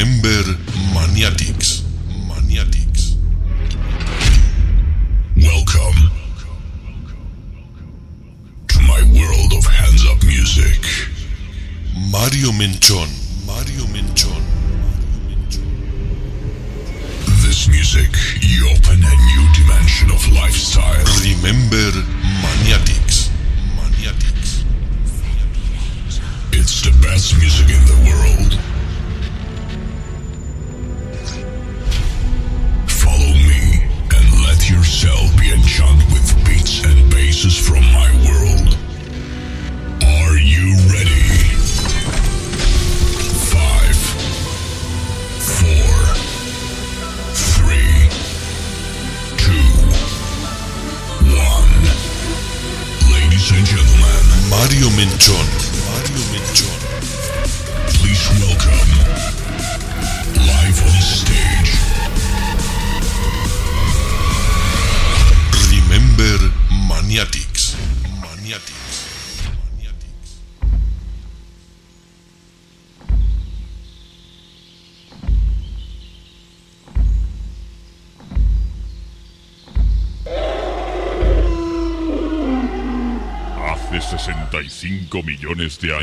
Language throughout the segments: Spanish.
Remember Maniatics. Maniatics. Welcome to my world of hands up music. Mario Menchón. Mario Menchón. This music, you open a new dimension of lifestyle. Remember Maniatics. Maniatics. It's the best music in the world.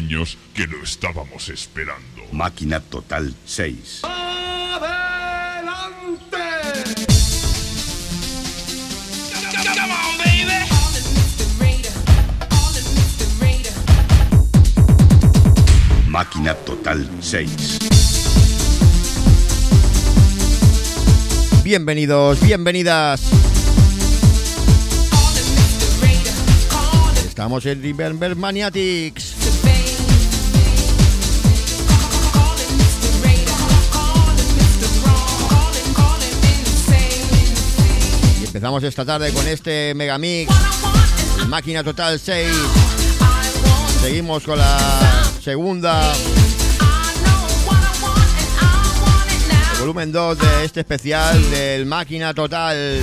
Años que lo estábamos esperando. Máquina Total 6. Máquina Total 6. Bienvenidos, bienvenidas. Estamos en Remember Maniatics. Y empezamos esta tarde con este Megamix. Máquina Total 6. Seguimos con la segunda. volumen 2 de este especial del Máquina Total.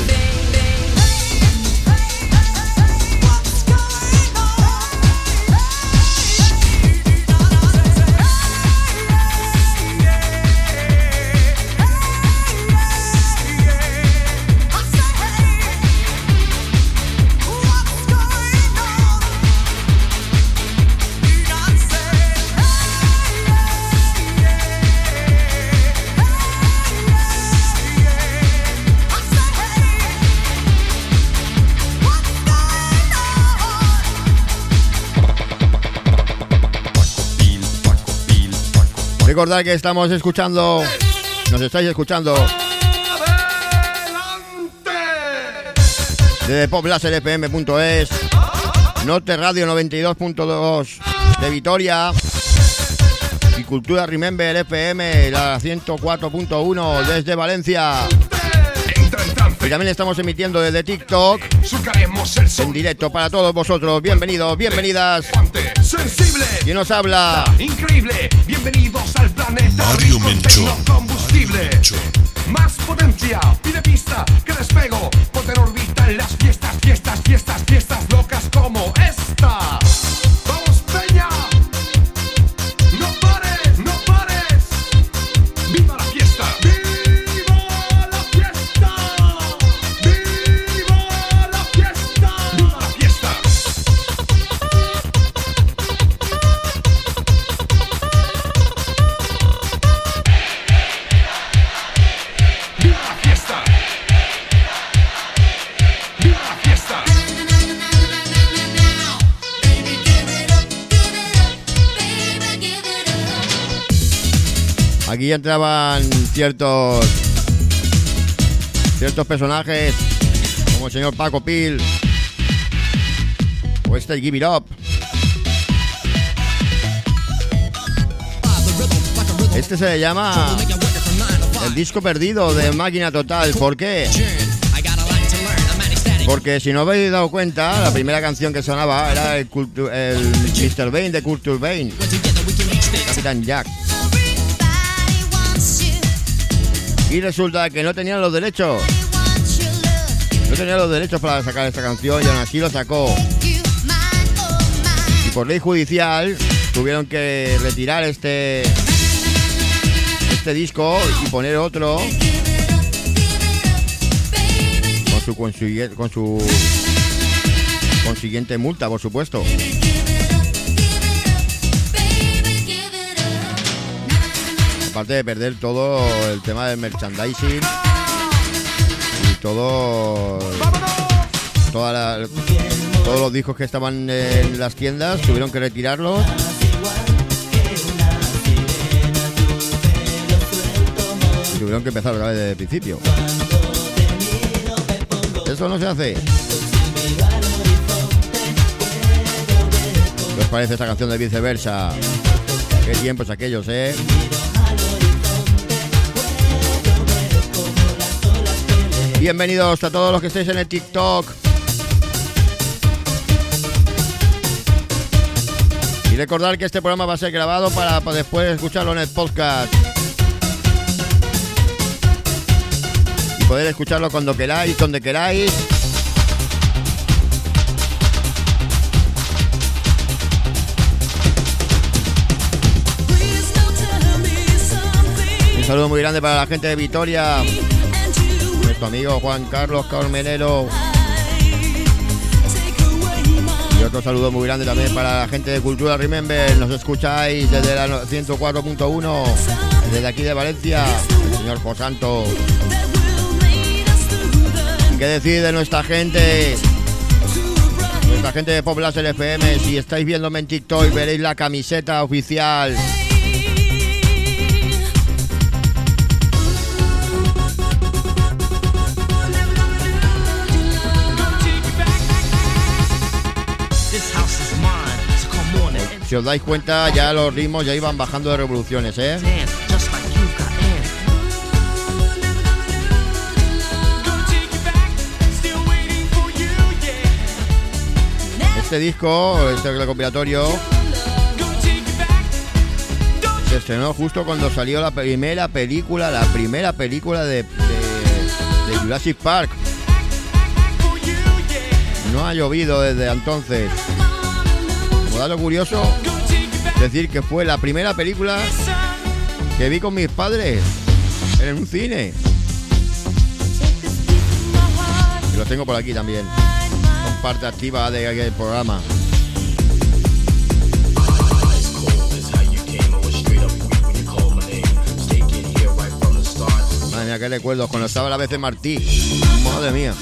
Recordad que estamos escuchando, nos estáis escuchando desde popláserfm.es, Norte Radio 92.2 de Vitoria y Cultura Remember FM, la 104.1 desde Valencia. Y también estamos emitiendo desde TikTok en directo para todos vosotros. Bienvenidos, bienvenidas. Sensible, ¿Quién nos habla? increíble, planeta Mario en Menchón. Menchón. Más potencia, pide pista, que despego, poder orbita en las fiestas, fiestas, fiestas, fiestas locas como esta. Entraban ciertos ciertos personajes como el señor Paco Pil o este Give It Up. Este se le llama el disco perdido de Máquina Total. ¿Por qué? Porque si no habéis dado cuenta, la primera canción que sonaba era el, Mr. Bane de Culture Bane, Capitán Jack. Y resulta que no tenían los derechos. No tenía los derechos para sacar esta canción y aún así lo sacó. Y por ley judicial tuvieron que retirar este este disco y poner otro con su consiguiente multa, por supuesto. Aparte de perder todo el tema del merchandising y todo toda todos los discos que estaban en las tiendas tuvieron que retirarlos y tuvieron que empezar otra vez desde el principio. Eso no se hace. ¿Qué os parece esta canción de viceversa? Qué tiempos aquellos, ¿eh? Bienvenidos a todos los que estéis en el TikTok. Y recordar que este programa va a ser grabado para, para después escucharlo en el podcast. Y poder escucharlo cuando queráis, donde queráis. Un saludo muy grande para la gente de Vitoria, nuestro amigo Juan Carlos Carmenero. Y otro saludo muy grande también para la gente de Cultura Remember. Nos escucháis desde la no- 104.1, desde aquí de Valencia, el señor Josanto. ¿Qué decir de nuestra gente? Nuestra gente de Poblas FM. Si estáis viéndome en TikTok, veréis la camiseta oficial. Si os dais cuenta, ya los ritmos ya iban bajando de revoluciones, ¿eh? Este disco, este recopilatorio, se estrenó justo cuando salió la primera película, la primera película de, de- de Jurassic Park. No ha llovido desde entonces. Como dato curioso, decir que fue la primera película que vi con mis padres en un cine. Y los tengo por aquí también. Son parte activa de- del programa. Madre mía, qué recuerdos cuando estaba la BC Martí. Madre mía.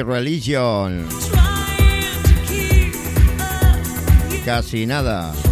My Religion. Casi nada.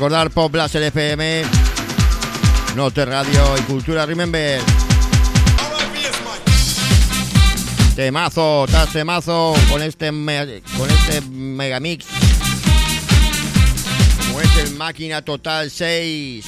Recordar Pop Blaster FM, Note Radio y Cultura Remember. Temazo, tras temazo con este, con este megamix. Como es el Máquina Total 6.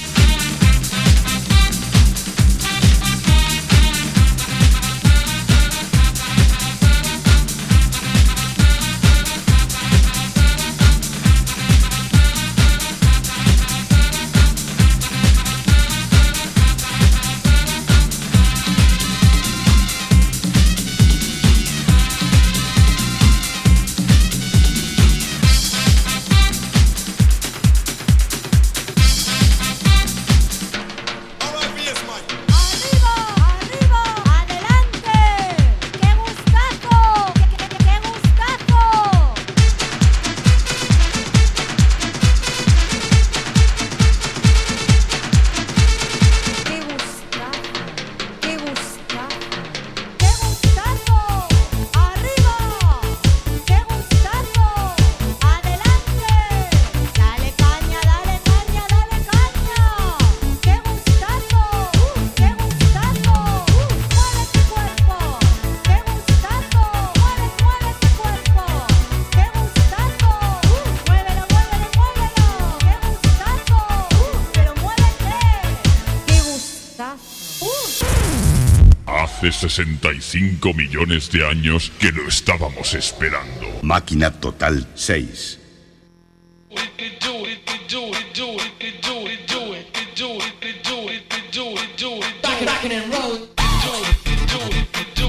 65 millones de años que lo estábamos esperando. Máquina Total 6.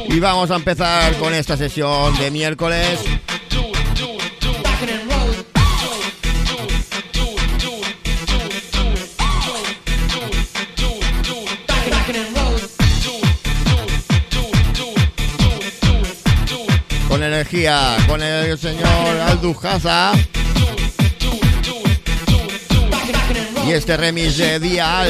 Y vamos a empezar con esta sesión de miércoles. Con el señor Aldujaza. Y este remix de Dial.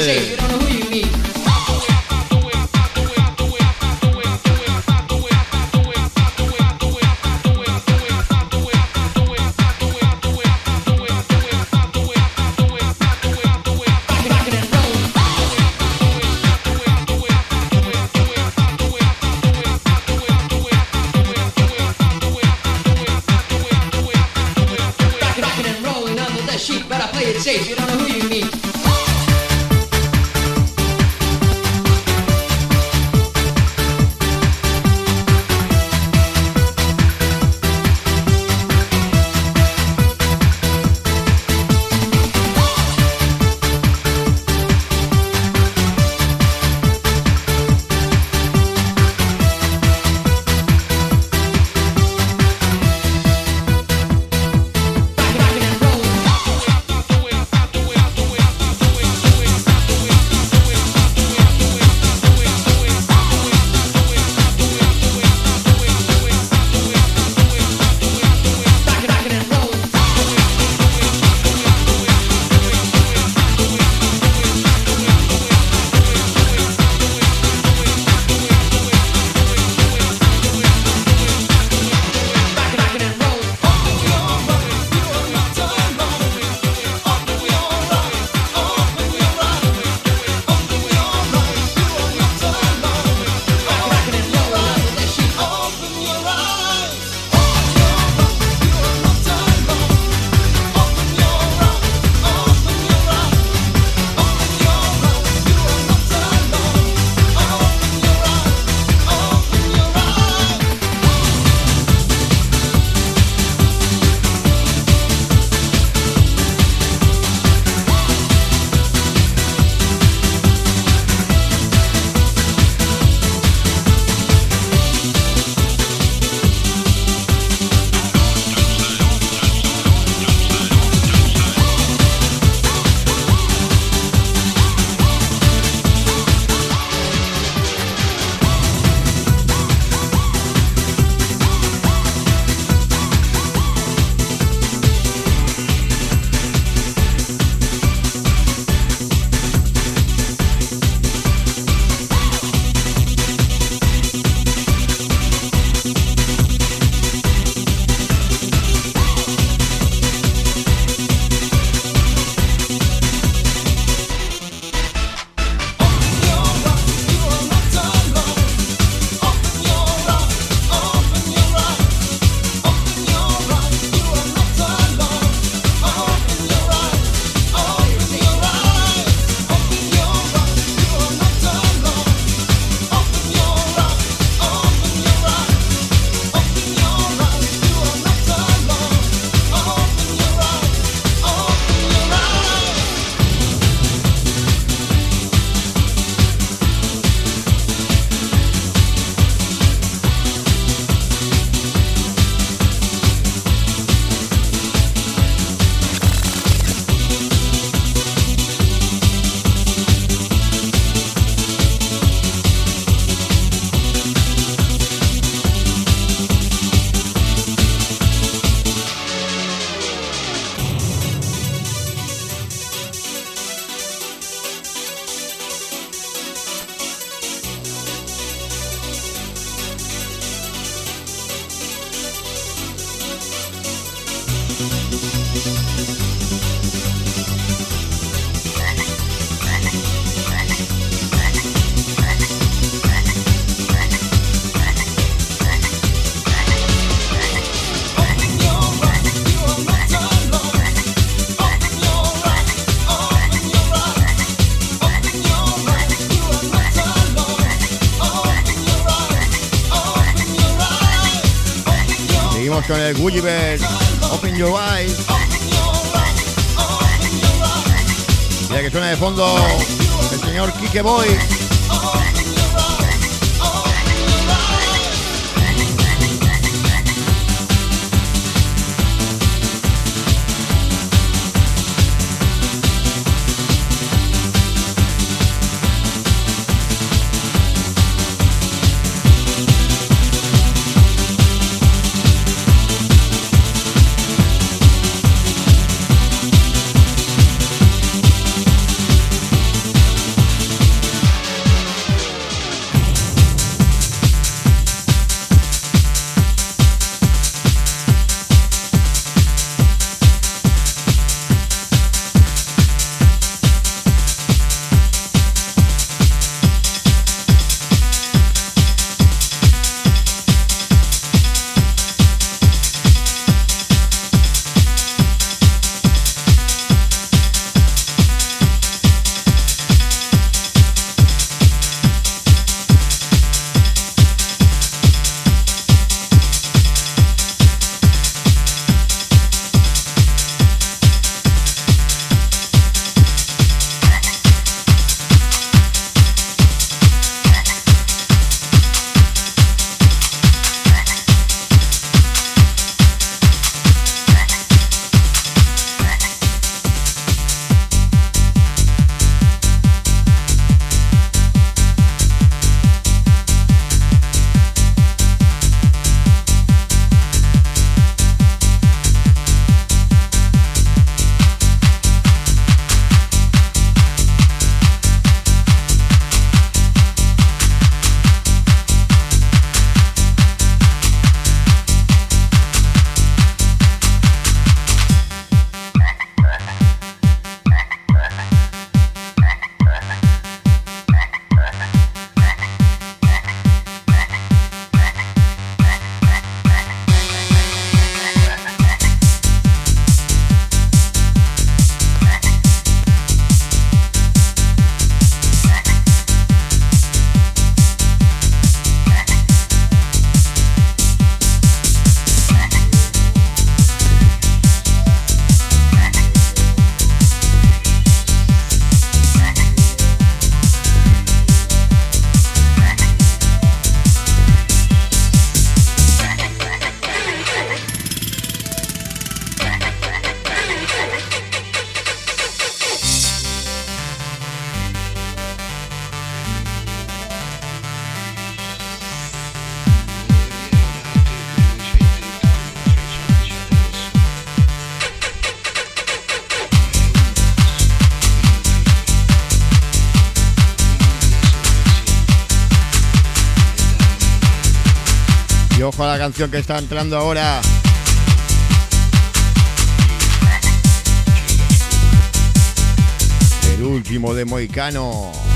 Con el Gulliver. Open your eyes. Mira que suena de fondo el señor Kike Boy. Y ojo a la canción que está entrando ahora. El último de Moicano.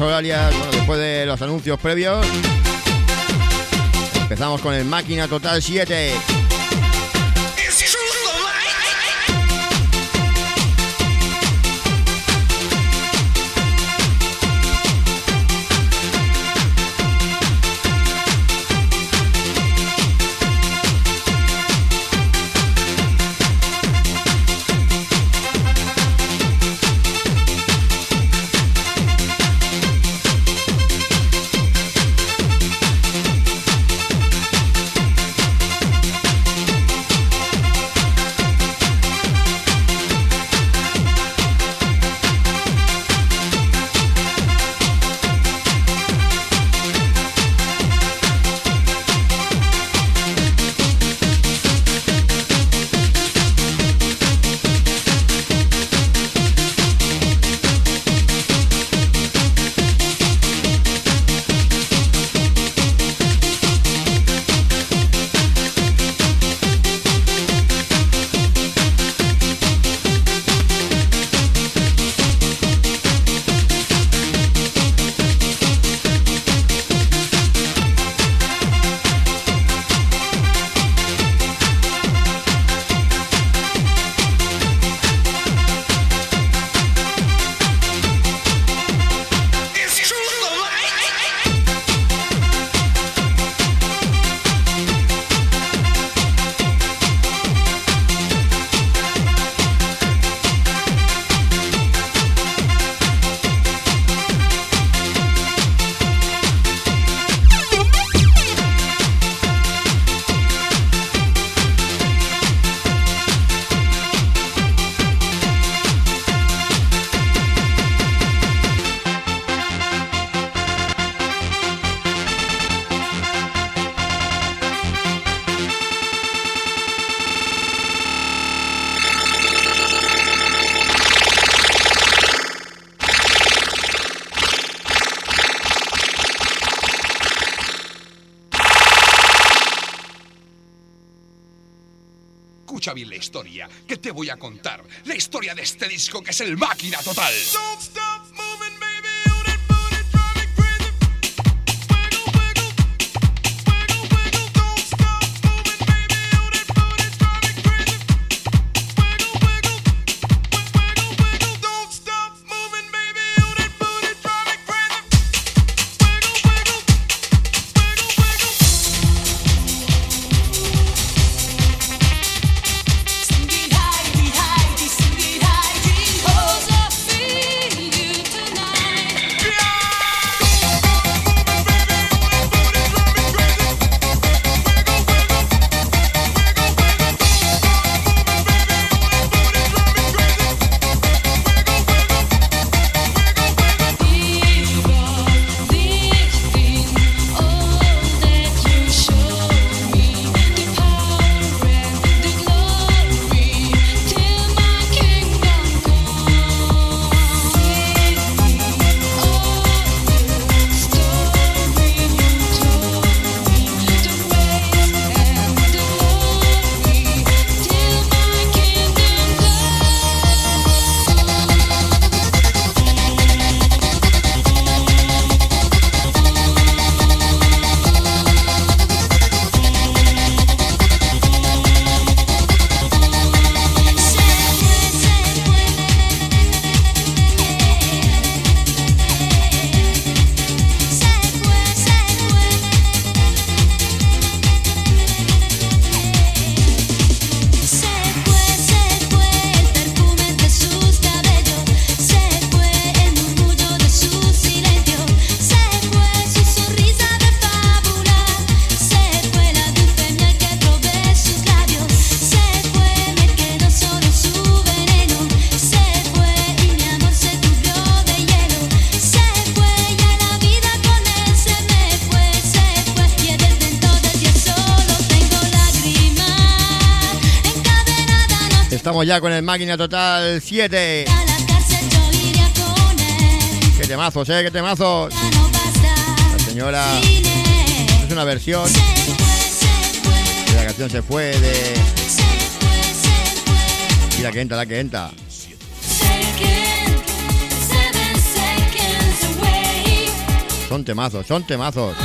Horarias, bueno, después de los anuncios previos, empezamos con el Máquina Total 7. Voy a contar. La historia de este disco que es el máquina total. Estamos ya con el Máquina Total 7. A la cárcel yo iría con él. Qué temazos, eh, qué temazos. La señora es una versión de la canción Se fue de. Y la que entra, la que entra. Son temazos, son temazos.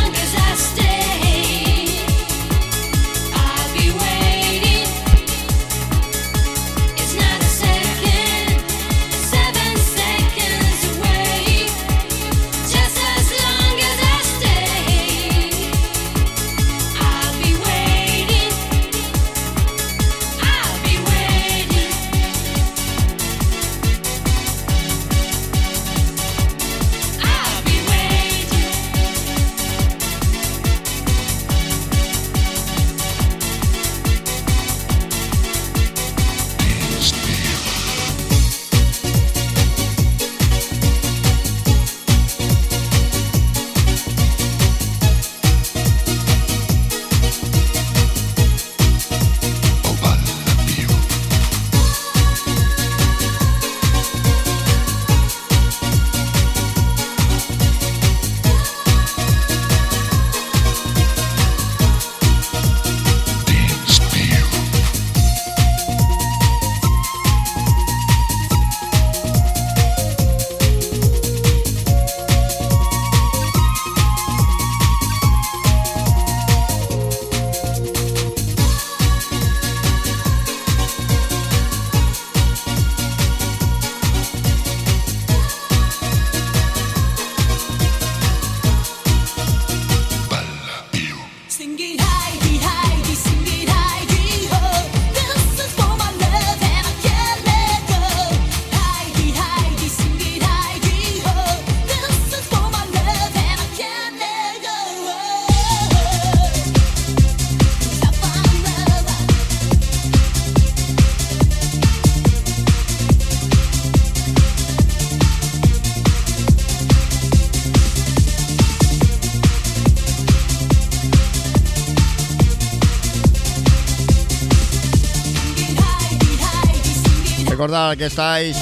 Que estáis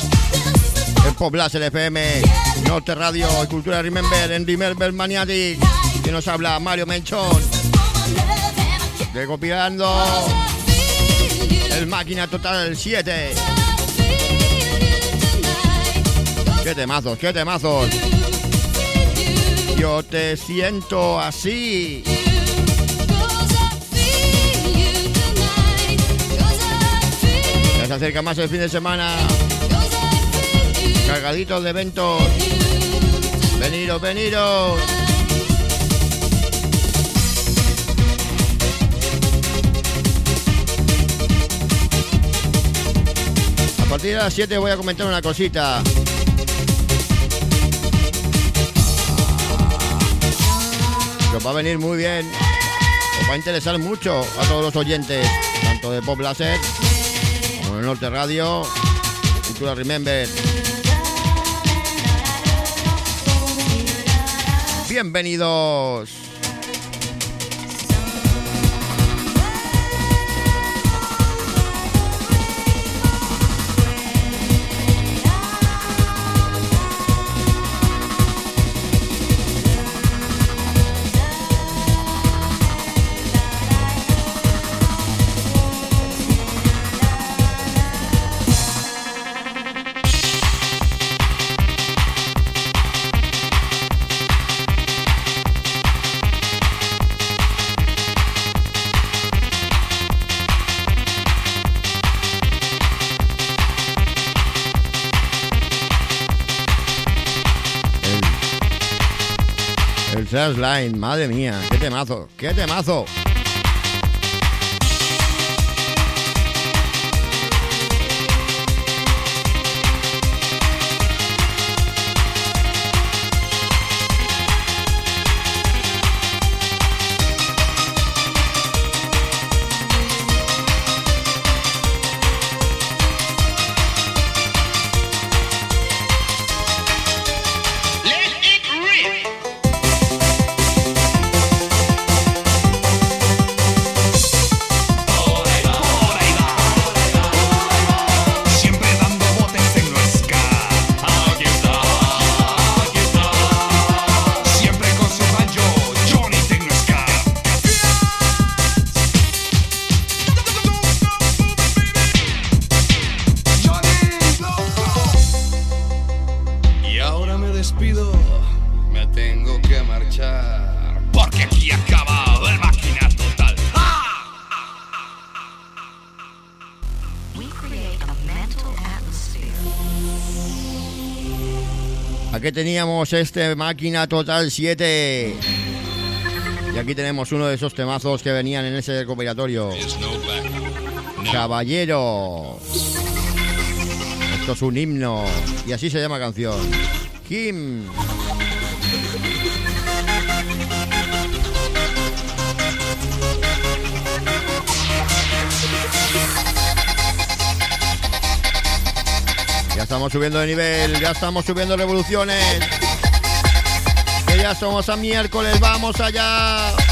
en Poblas FM, Norte Radio y Cultura Remember, en Remember Maniatic. Que nos habla Mario Menchón, recopilando el Máquina Total 7. Qué temazos, qué temazos. Yo te siento así. Acerca más el fin de semana. Cargaditos de eventos. Veniros, veniros. A partir de las 7 voy a comentar una cosita. Que os va a venir muy bien. Os va a interesar mucho a todos los oyentes, tanto de Pop Láser como de Norte Radio, Cultura Remember. Bienvenidos. Madre mía, qué temazo, qué temazo. Teníamos este Máquina Total 7. Y aquí tenemos uno de esos temazos que venían en ese recopilatorio. Caballero. Esto es un himno. Y así se llama la canción. Kim. Estamos subiendo de nivel, ya estamos subiendo revoluciones. Que ya somos a miércoles, vamos allá.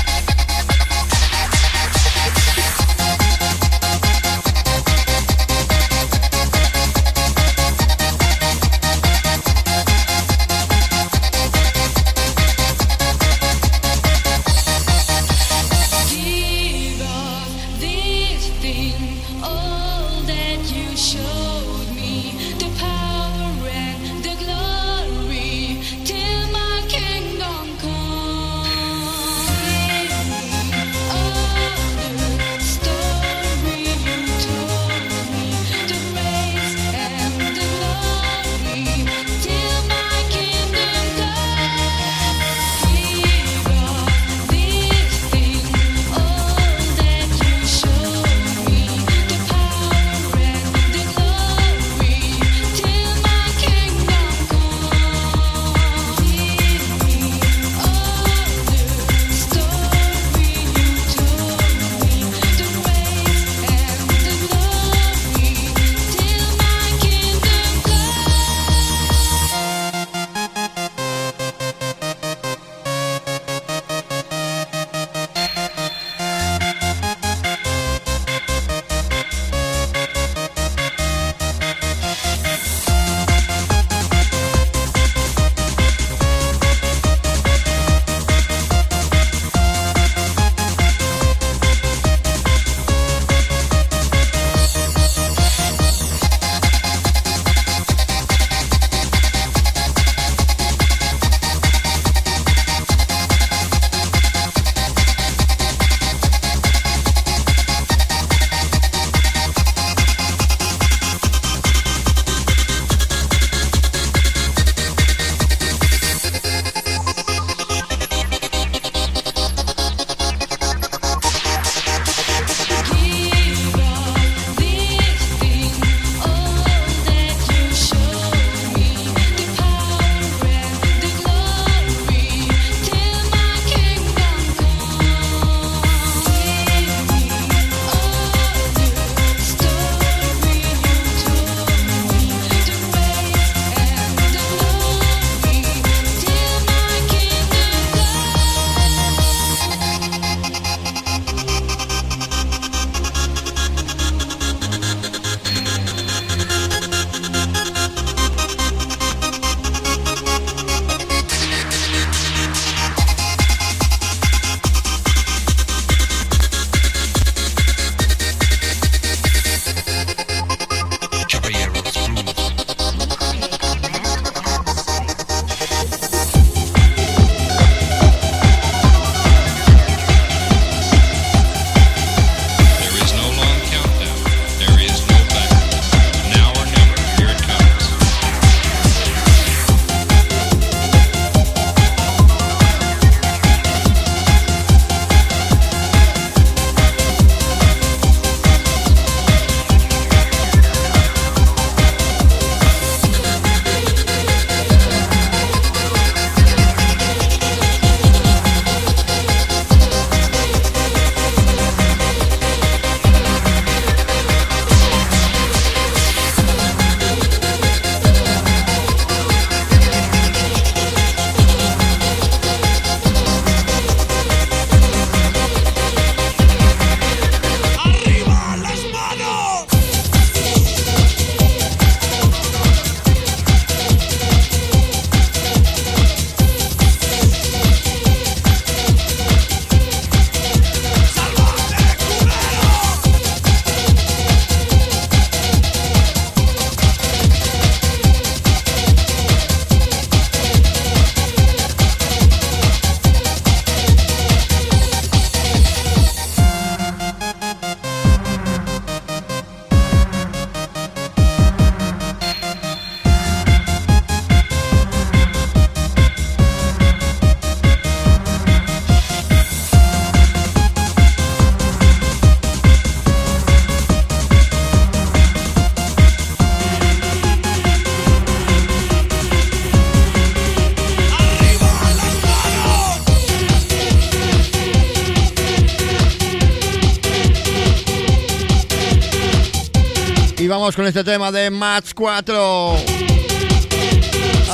Y vamos con este tema de Match 4.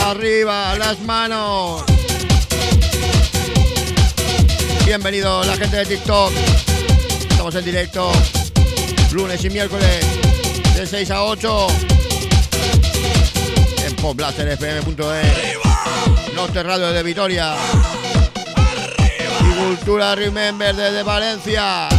Arriba, las manos. Bienvenido la gente de TikTok. Estamos en directo lunes y miércoles de 6 a 8 en popblasterfm.es Norte Radio de Vitoria y Cultura Remember desde Valencia.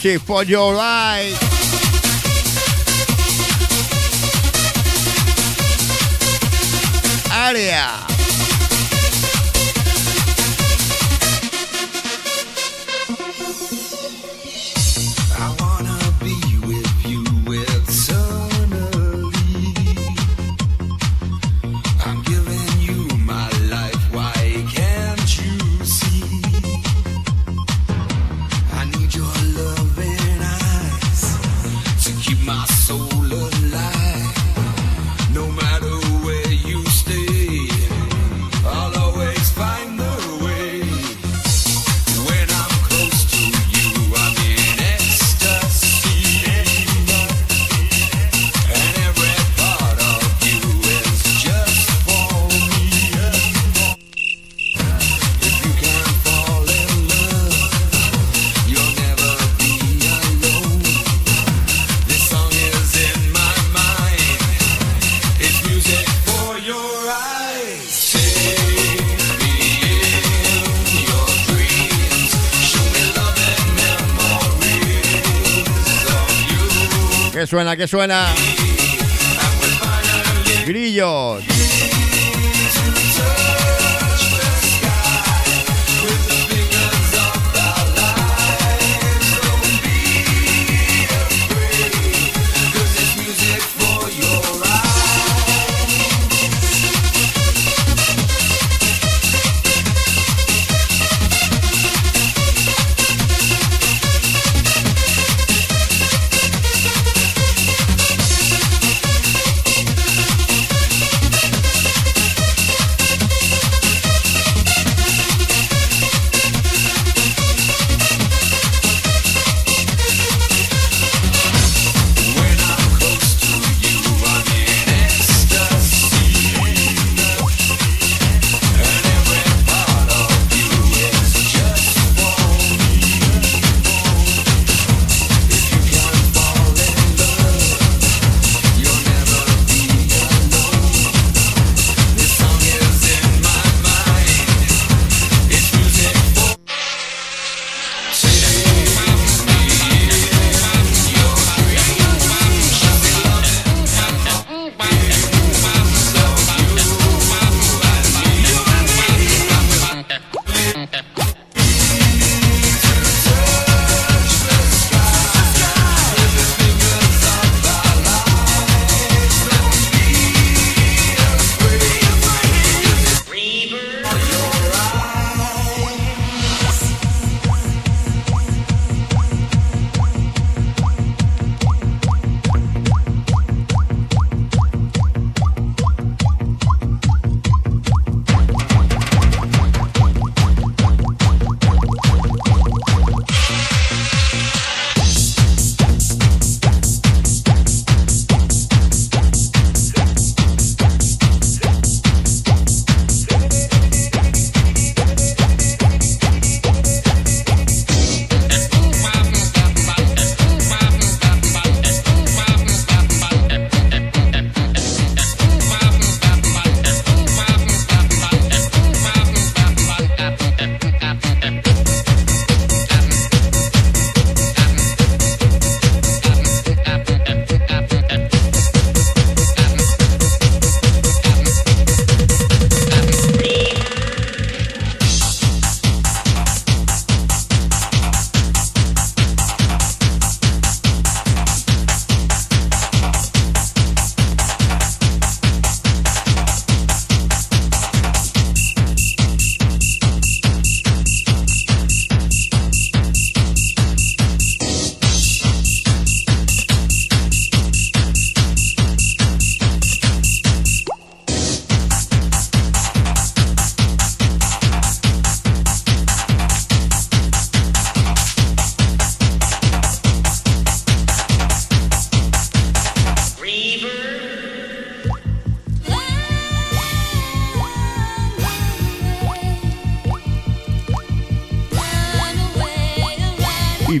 For your life. ¿Qué suena? ¿Qué suena? Grillos.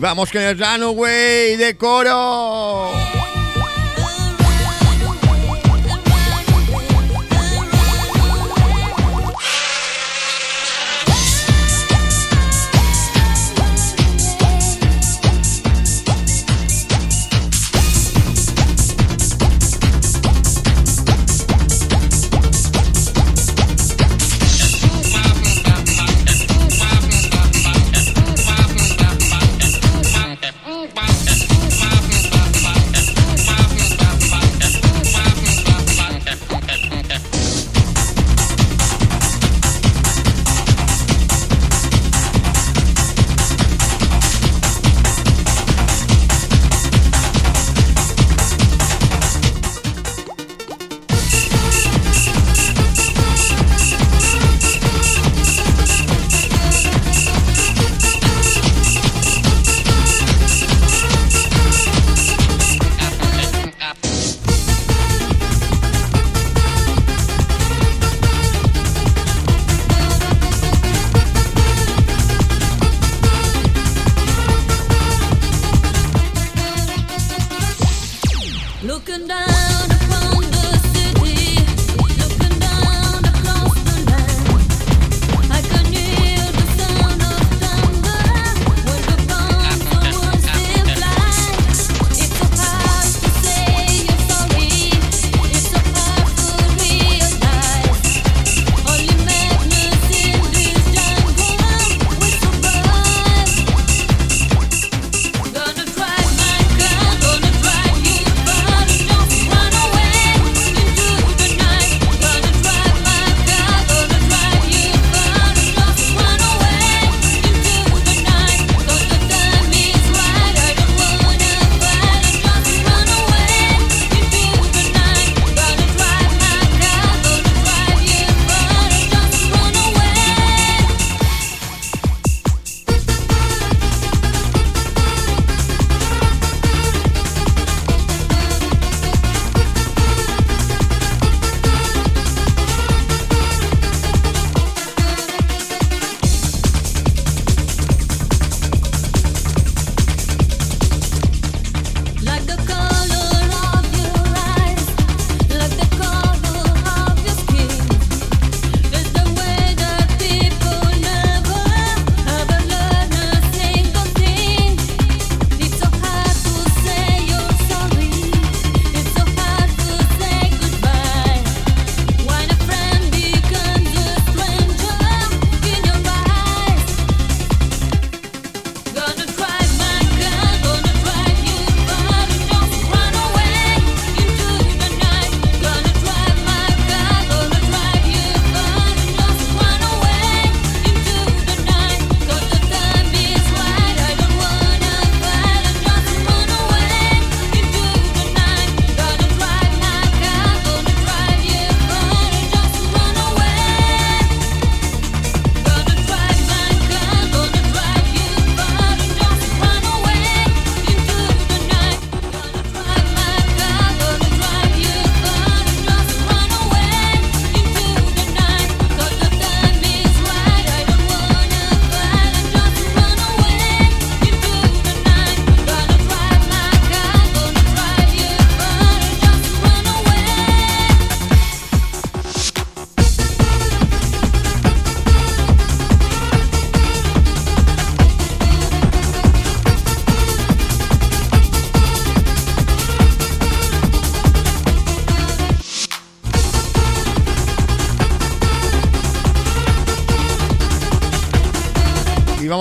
vamos con el runaway de coro.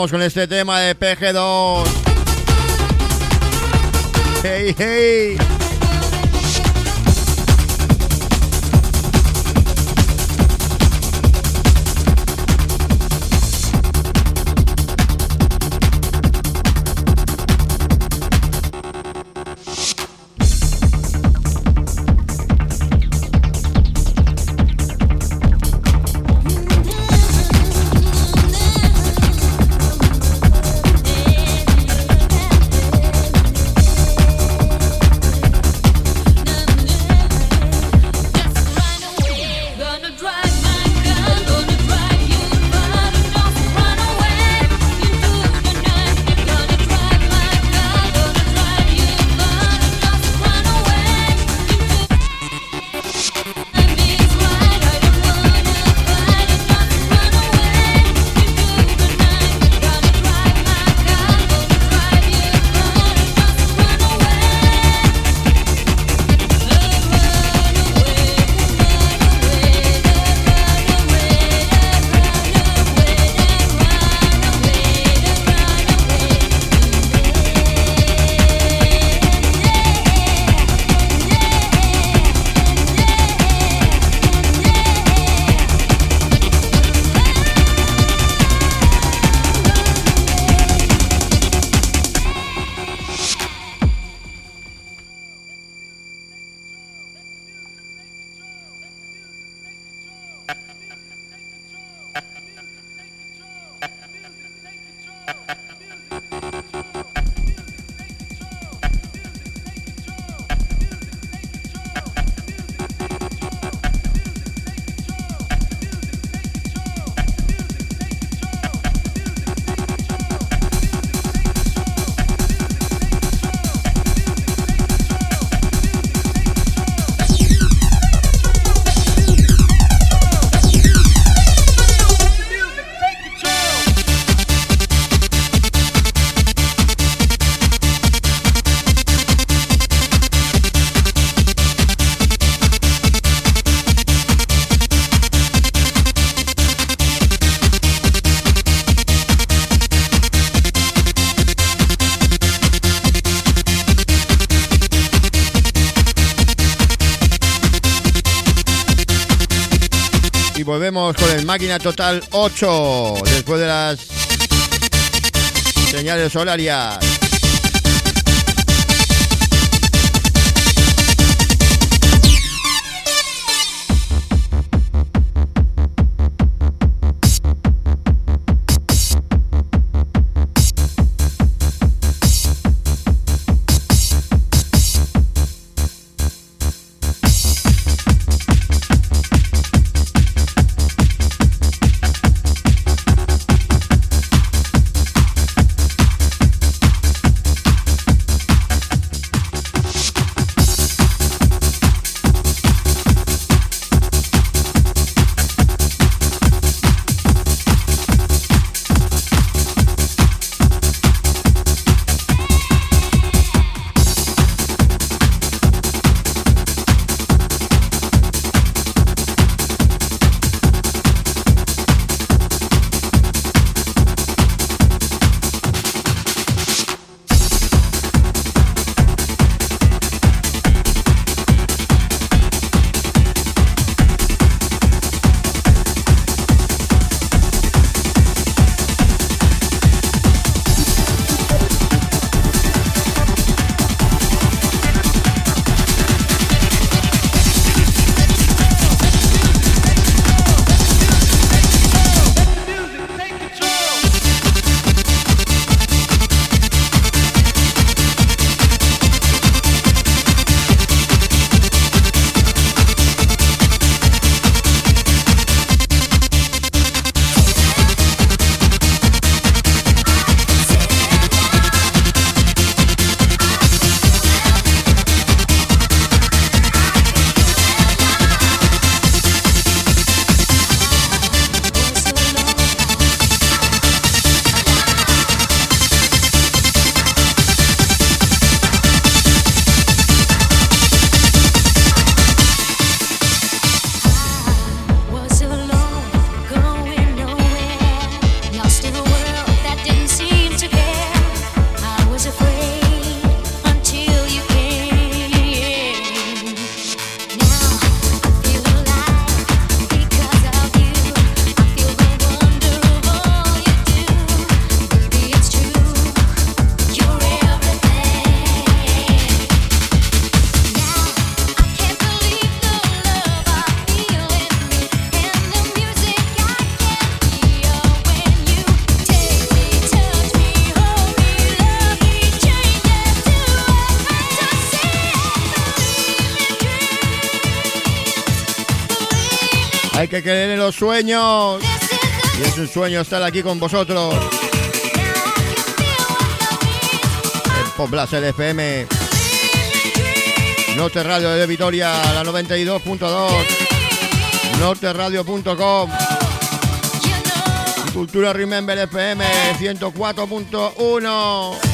con este tema de PG2. Hey, hey. volvemos con el Máquina Total 8 después de las señales horarias. sueños. Y es un sueño estar aquí con vosotros. En Poplacer FM. Norte Radio de Vitoria, la 92.2. Norteradio.com. Cultura Remember FM 104.1.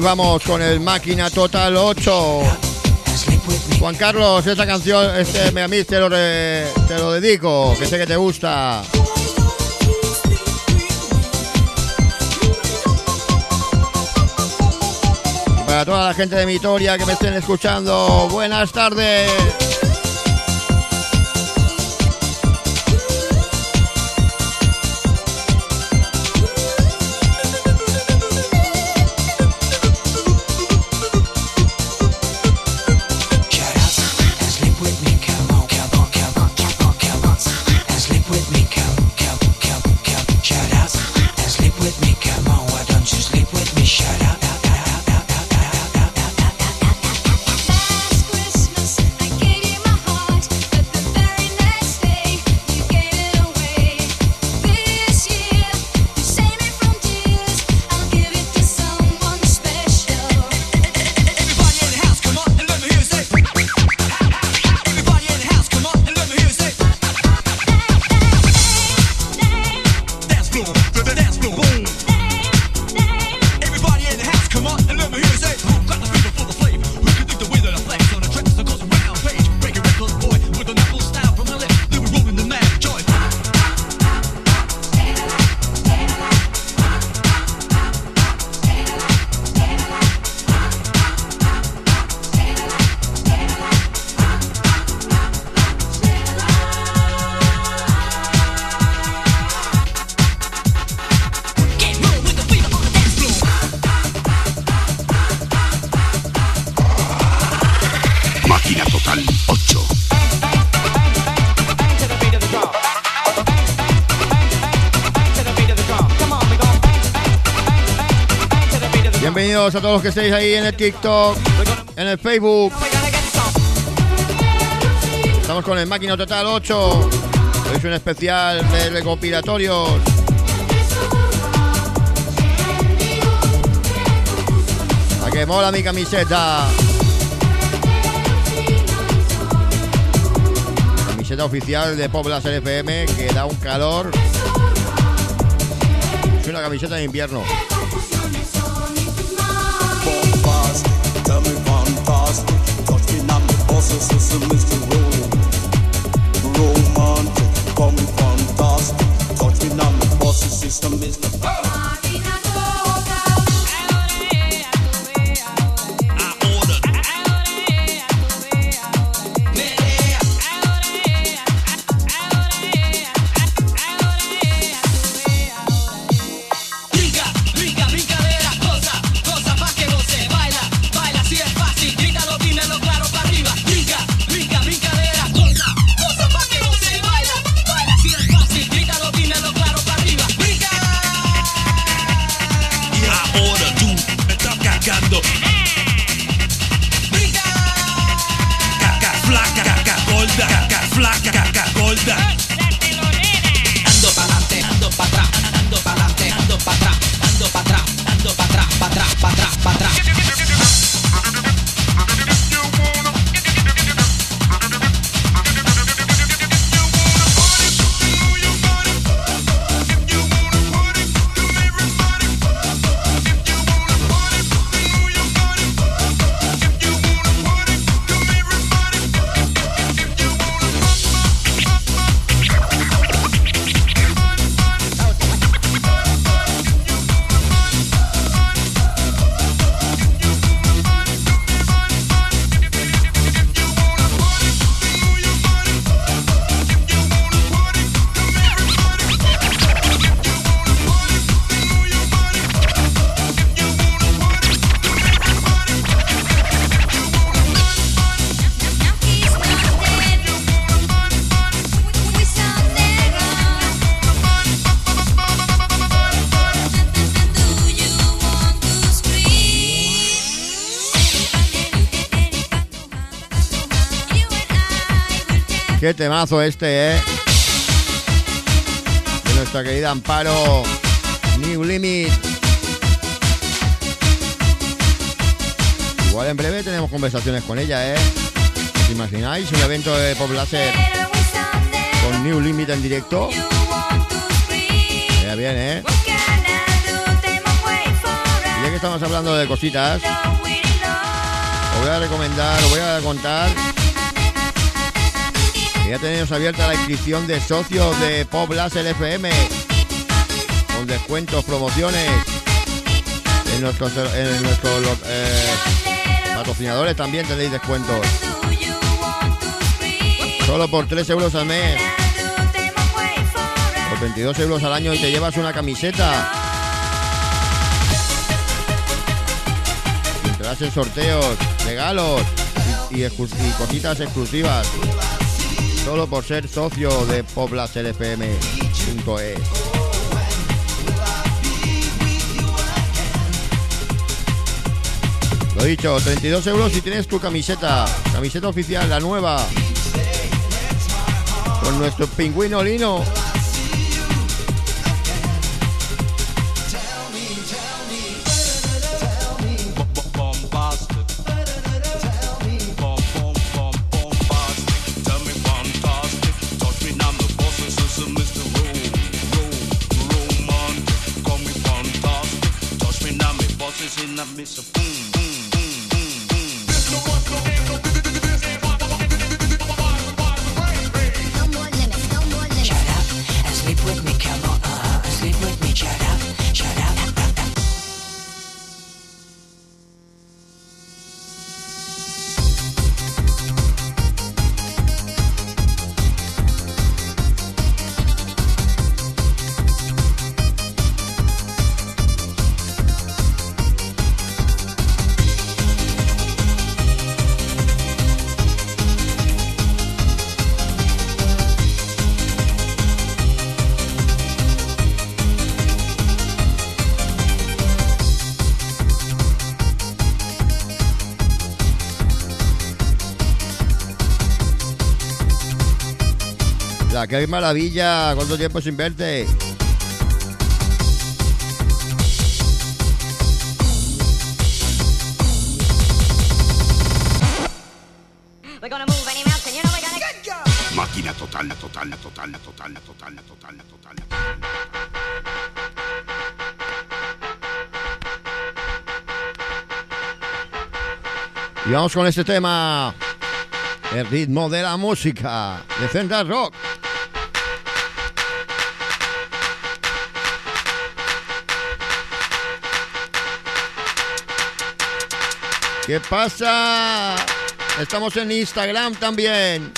y vamos con el Máquina Total 8. Juan Carlos, esta canción, este me a mí te lo, re, te lo dedico, que sé que te gusta. Para toda la gente de Vitoria que me estén escuchando, buenas tardes. Saludos a todos los que estéis ahí en el TikTok, en el Facebook. Estamos con el Máquina Total 8. Es un especial de recopilatorios. A que mola mi camiseta. Camiseta oficial de Poblas LFM que da un calor. Es una camiseta de invierno. Qué temazo este, ¿eh? De nuestra querida Amparo. New Limit. Igual en breve tenemos conversaciones con ella, ¿eh? ¿Os imagináis un evento de Pop Laser con New Limit en directo? Ya bien, ¿eh? Y ya que estamos hablando de cositas, os voy a recomendar, os voy a contar ya tenemos abierta la inscripción de socios de Pop Laser FM con descuentos, promociones en nuestros, en nuestros eh, patrocinadores también tenéis descuentos. Solo por 3 euros al mes. Por 22 euros al año y te llevas una camiseta. Y Entrarás en sorteos, regalos y cositas exclusivas. Solo por ser socio de poblaserfm.es. Lo dicho, 32 euros si tienes tu camiseta. Camiseta oficial, la nueva. Con nuestro pingüino lino. La que maravilla, cuánto tiempo sin verte. We're gonna move any mountain, you know we're gonna get go. Máquina total, total, total, total, total, total, total. Y vamos con este tema. El ritmo de la música. De Central Rock. ¿Qué pasa? Estamos en Instagram también.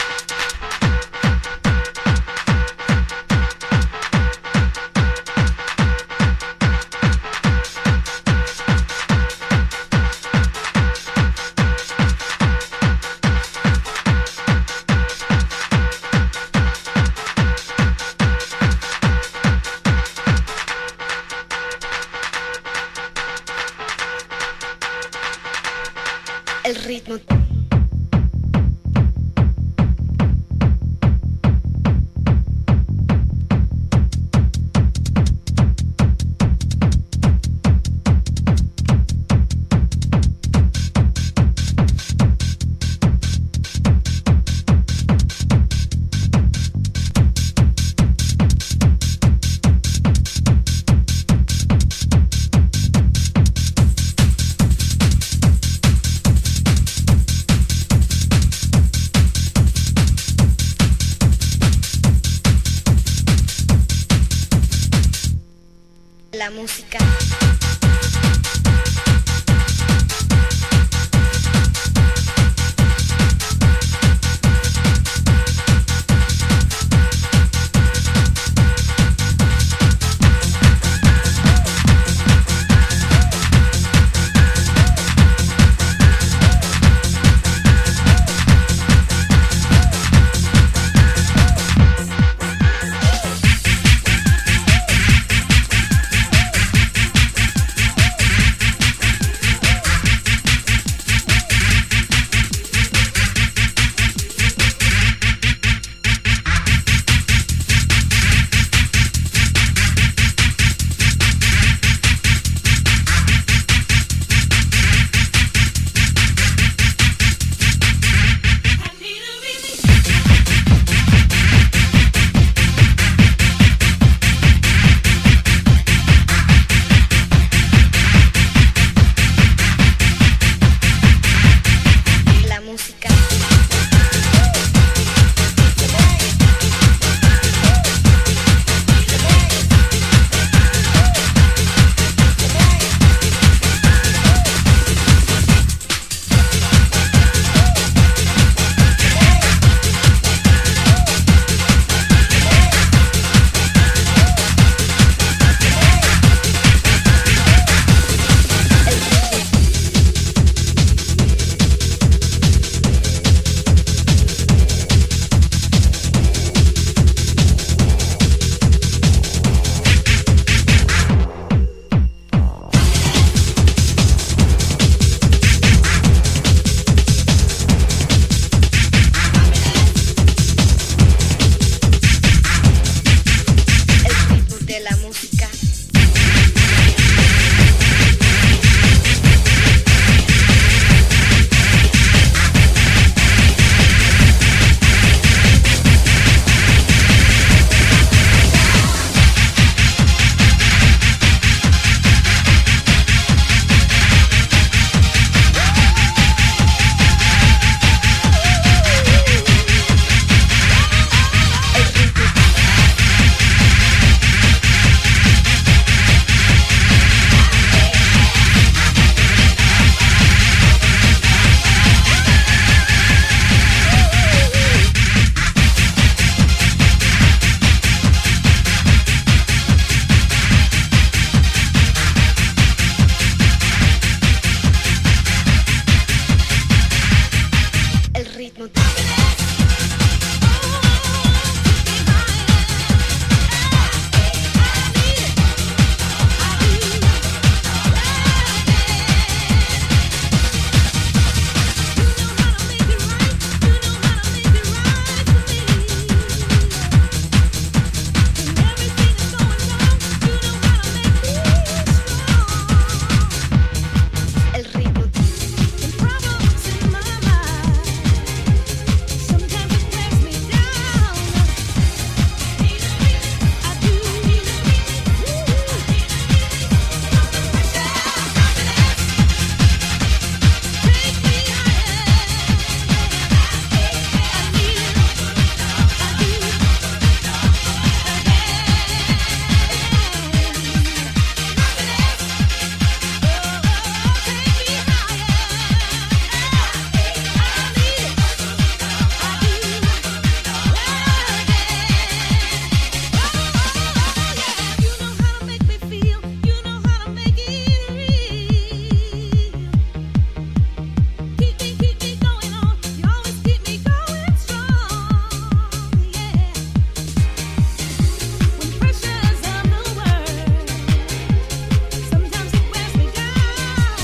La música.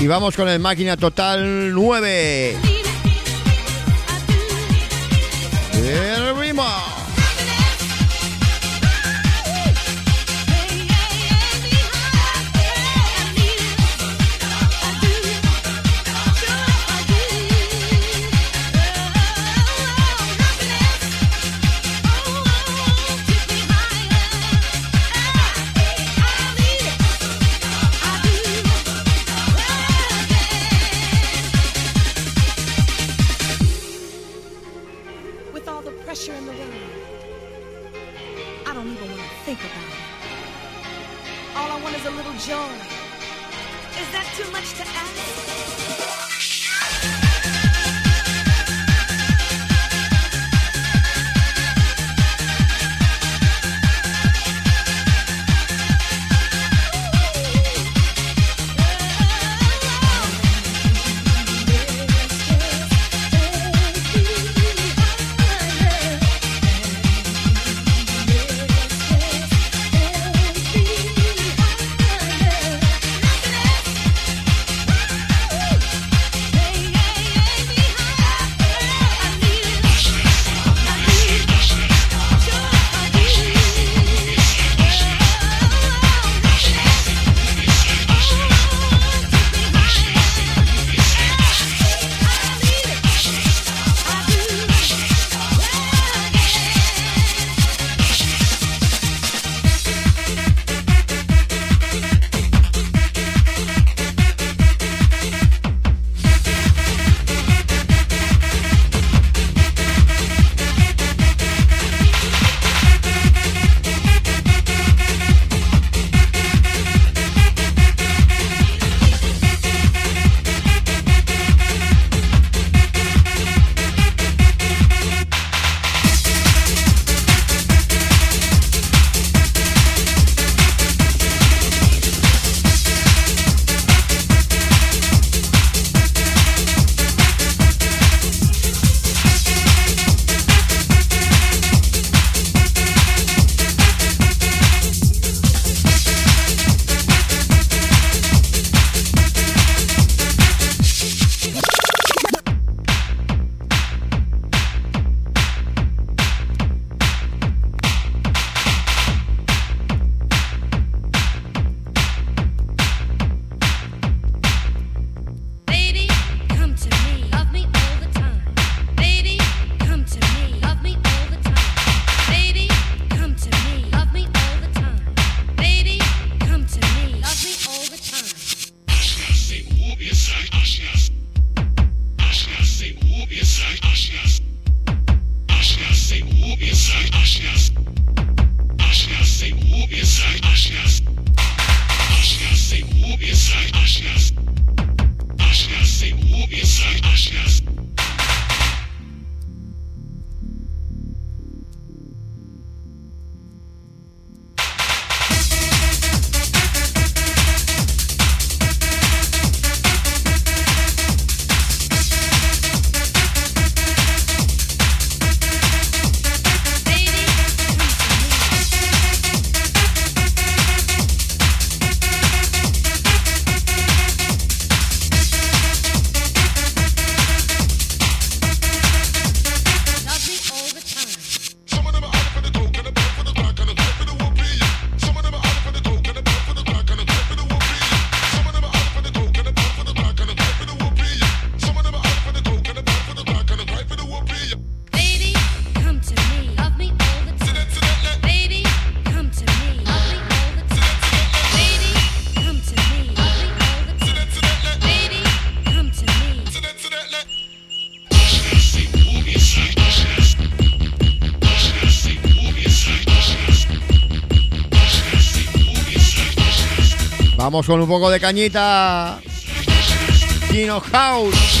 Vamos con el máquina total 9. El Con un poco de cañita. Kino House.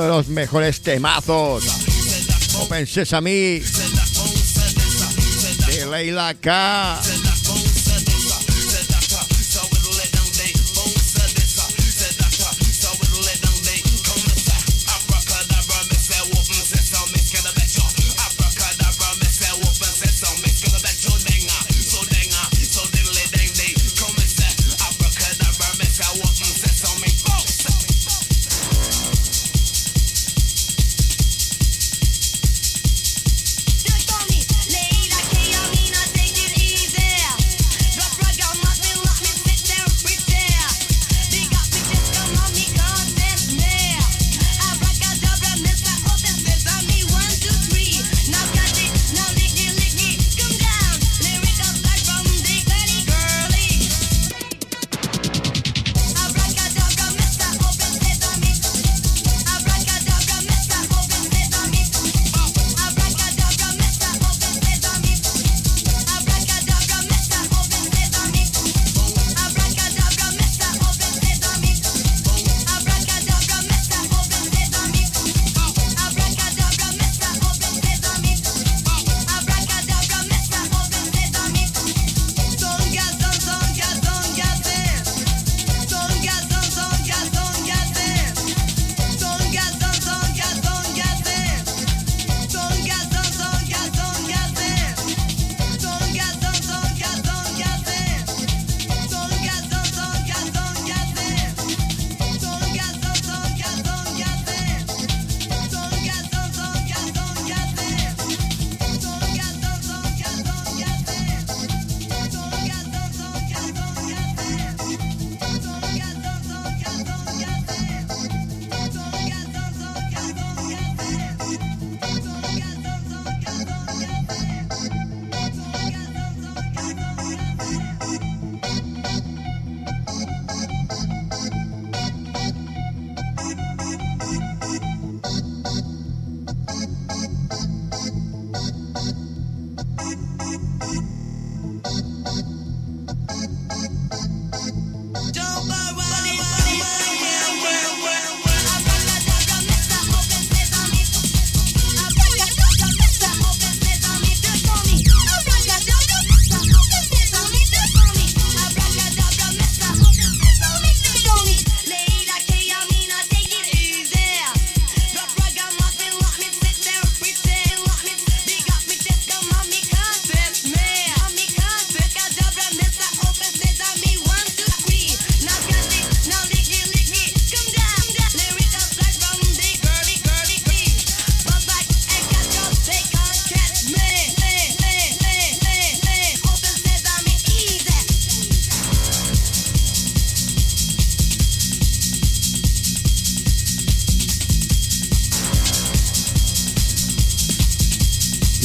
Uno de los mejores temazos. Open Sesame. De Leila K.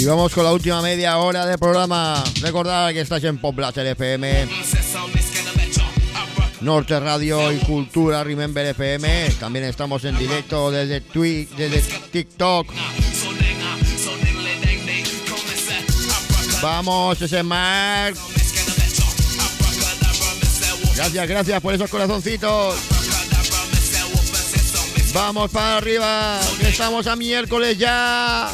Y vamos con la última media hora de programa. Recordad que estás en Pop Blaster FM, Norte Radio y Cultura Remember FM. También estamos en directo desde Twitch, desde TikTok. Vamos, ese Mark. Gracias, gracias por esos corazoncitos. Vamos para arriba, que estamos a miércoles ya.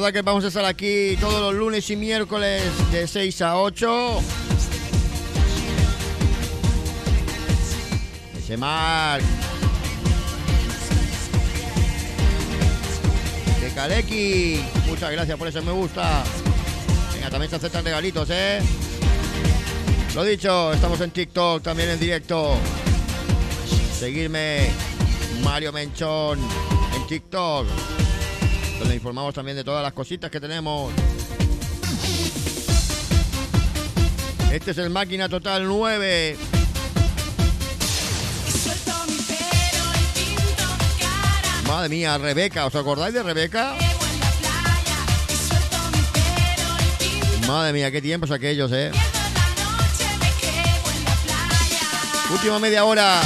Recordad que vamos a estar aquí todos los lunes y miércoles de 6 a 8. Ese Marc. De Kaleki. Muchas gracias por ese me gusta. Venga, también se aceptan regalitos, ¿eh? Lo dicho, estamos en TikTok, también en directo. Seguirme, Mario Menchón, en TikTok, donde informamos también de todas las cositas que tenemos. Este es el Máquina Total 9. Madre mía, Rebeca, ¿os acordáis de Rebeca? Madre mía, qué tiempos aquellos, ¿eh? Última media hora.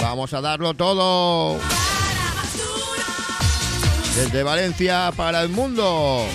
Vamos a darlo todo. Desde Valencia para el mundo.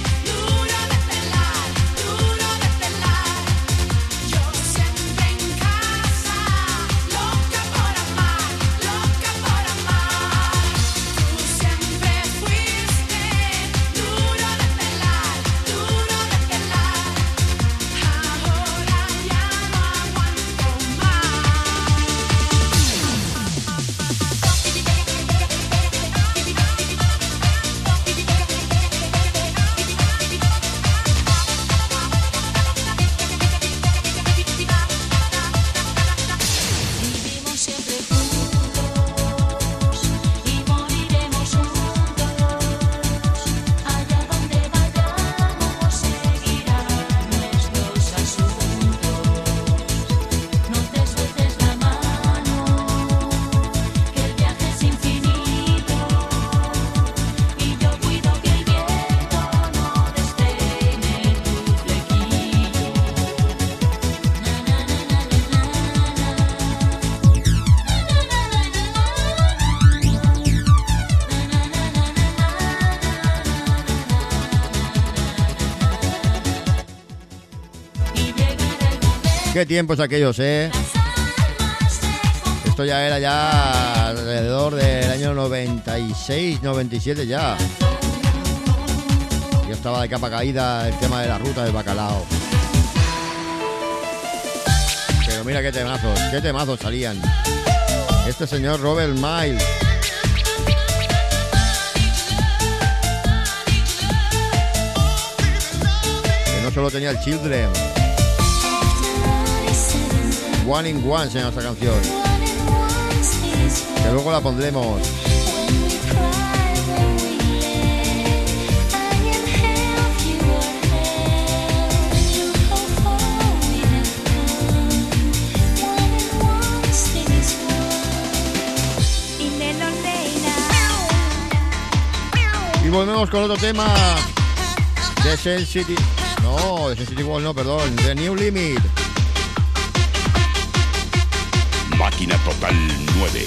Tiempos aquellos, ¿eh? Esto ya era ya alrededor del año 96, 97 ya. Ya estaba de capa caída el tema de la ruta del bacalao. Pero mira qué temazos, qué temazos salían. Este señor Robert Miles. Que no solo tenía el Children. One in One se llama esta canción. Que luego la pondremos. Y volvemos con otro tema de Sensitive. No, de Sensitive Wall, no, perdón. De New Limit. Máquina Total 9.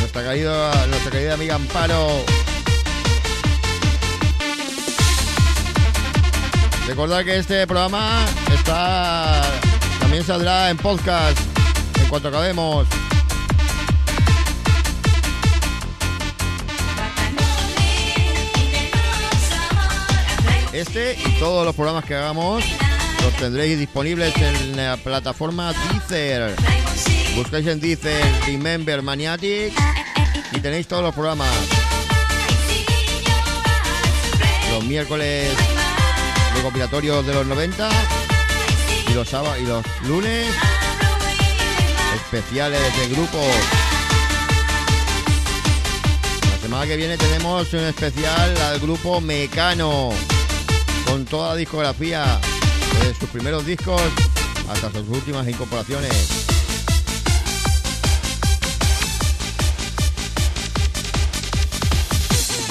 Nuestra querida, nuestra querida amiga Amparo. Recordad que este programa está también saldrá en podcast en cuanto acabemos. Este y todos los programas que hagamos los tendréis disponibles en la plataforma Deezer. Buscáis en Deezer Remember Maniatic y tenéis todos los programas. Los miércoles recopilatorios de los 90 y los sábados y los lunes especiales de grupo. La semana que viene tenemos un especial al grupo Mecano con toda la discografía de sus primeros discos hasta sus últimas incorporaciones.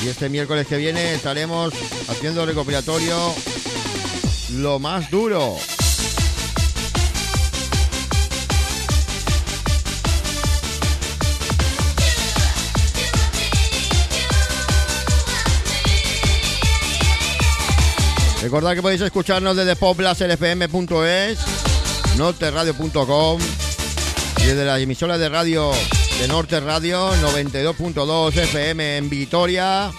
Y este miércoles que viene estaremos haciendo recopilatorio lo más duro. Recordad que podéis escucharnos desde poplaslfm.es, norteradio.com y desde las emisoras de radio de Norte Radio 92.2 FM en Vitoria.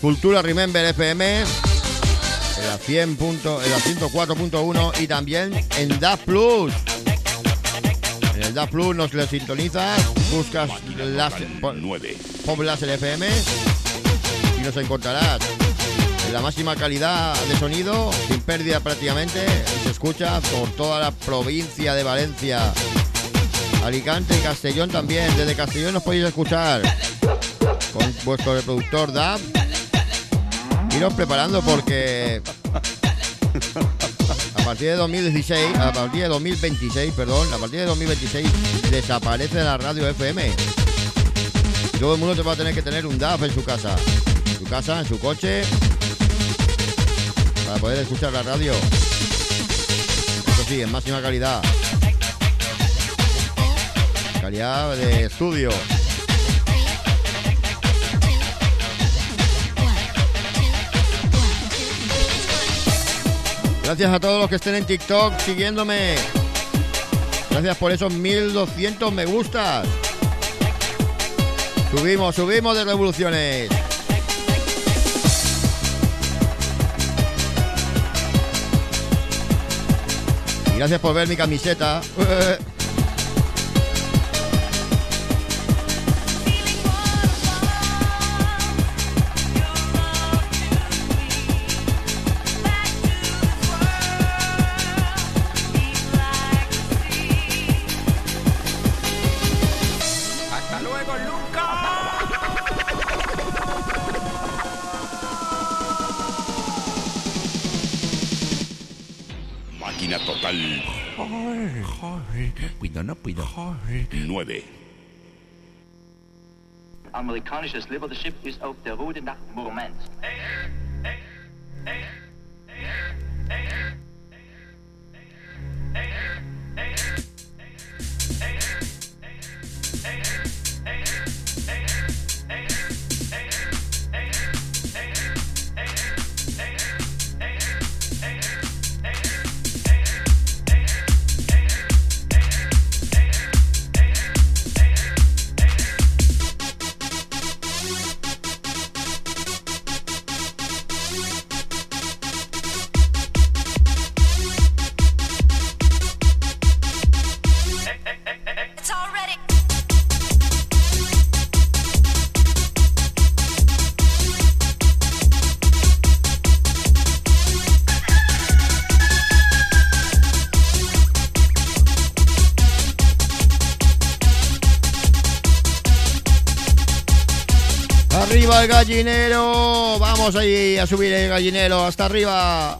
Cultura Remember FM en la 100 punto- en la 104.1 y también en DAF Plus. En el DAF Plus nos lo sintonizas, buscas las, Pop Láser FM y nos encontrarás en la máxima calidad de sonido, sin pérdida prácticamente, se escucha por toda la provincia de Valencia, Alicante y Castellón también. Desde Castellón nos podéis escuchar con vuestro reproductor DAB. Iros preparando porque a partir de 2016, a partir de 2026, perdón, a partir de 2026 desaparece la radio FM. Todo el mundo te va a tener que tener un DAF en su casa. En su casa, en su coche. Para poder escuchar la radio. Eso sí, en máxima calidad. Calidad de estudio. Gracias a todos los que estén en TikTok siguiéndome. Gracias por esos 1200 me gustas. Subimos, subimos de revoluciones. Y gracias por ver mi camiseta. Cuidado, no cuidado. 9. Amerikanisches Leadership ist auf der Route nach Murmansk. Gallinero. Vamos ahí a subir el gallinero hasta arriba.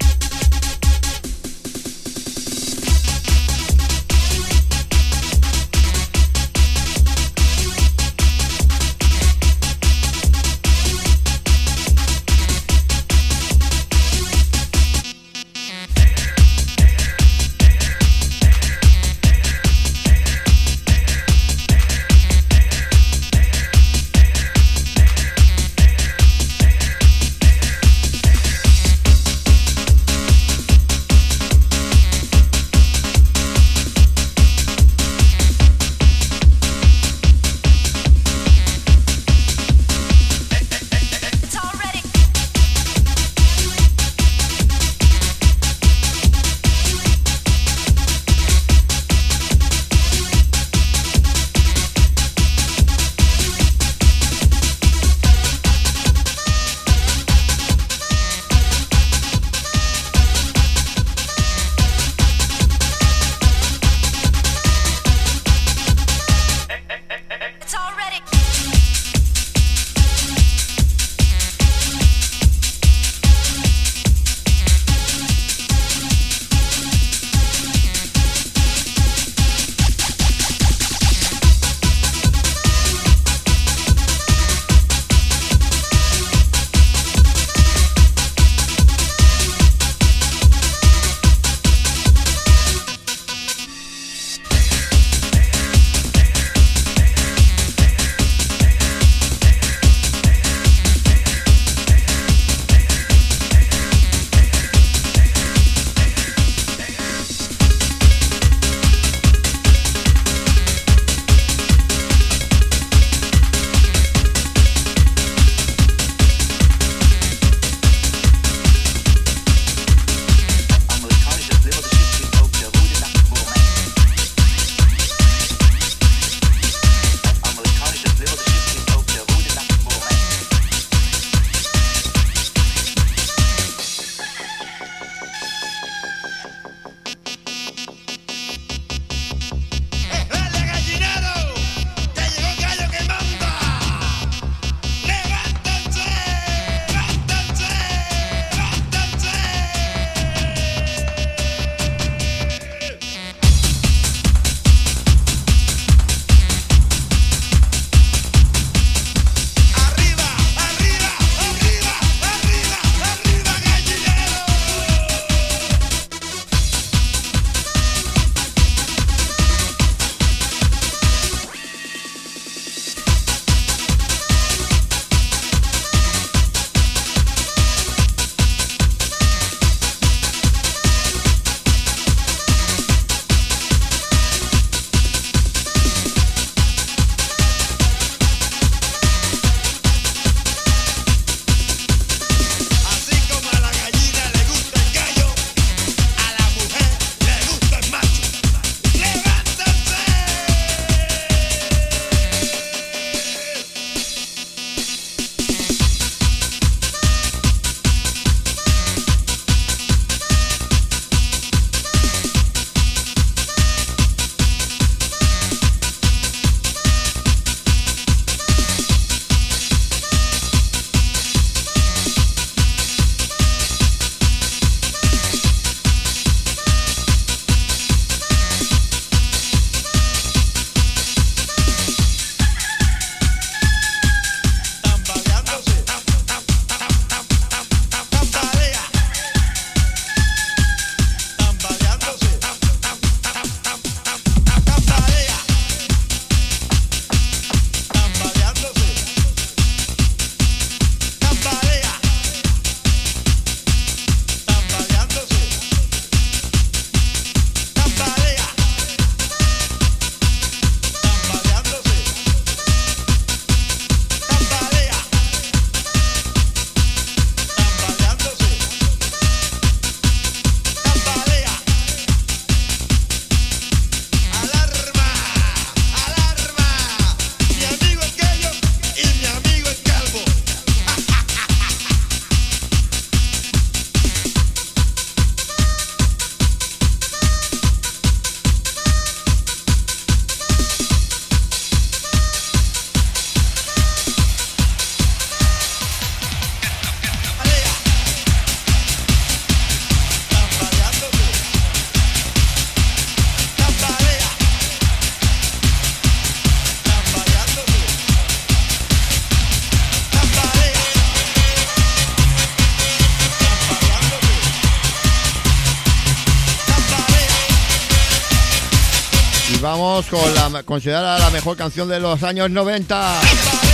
Considerada la mejor canción de los años 90.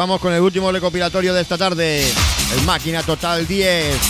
Vamos con el último recopilatorio de esta tarde, el Máquina Total 10.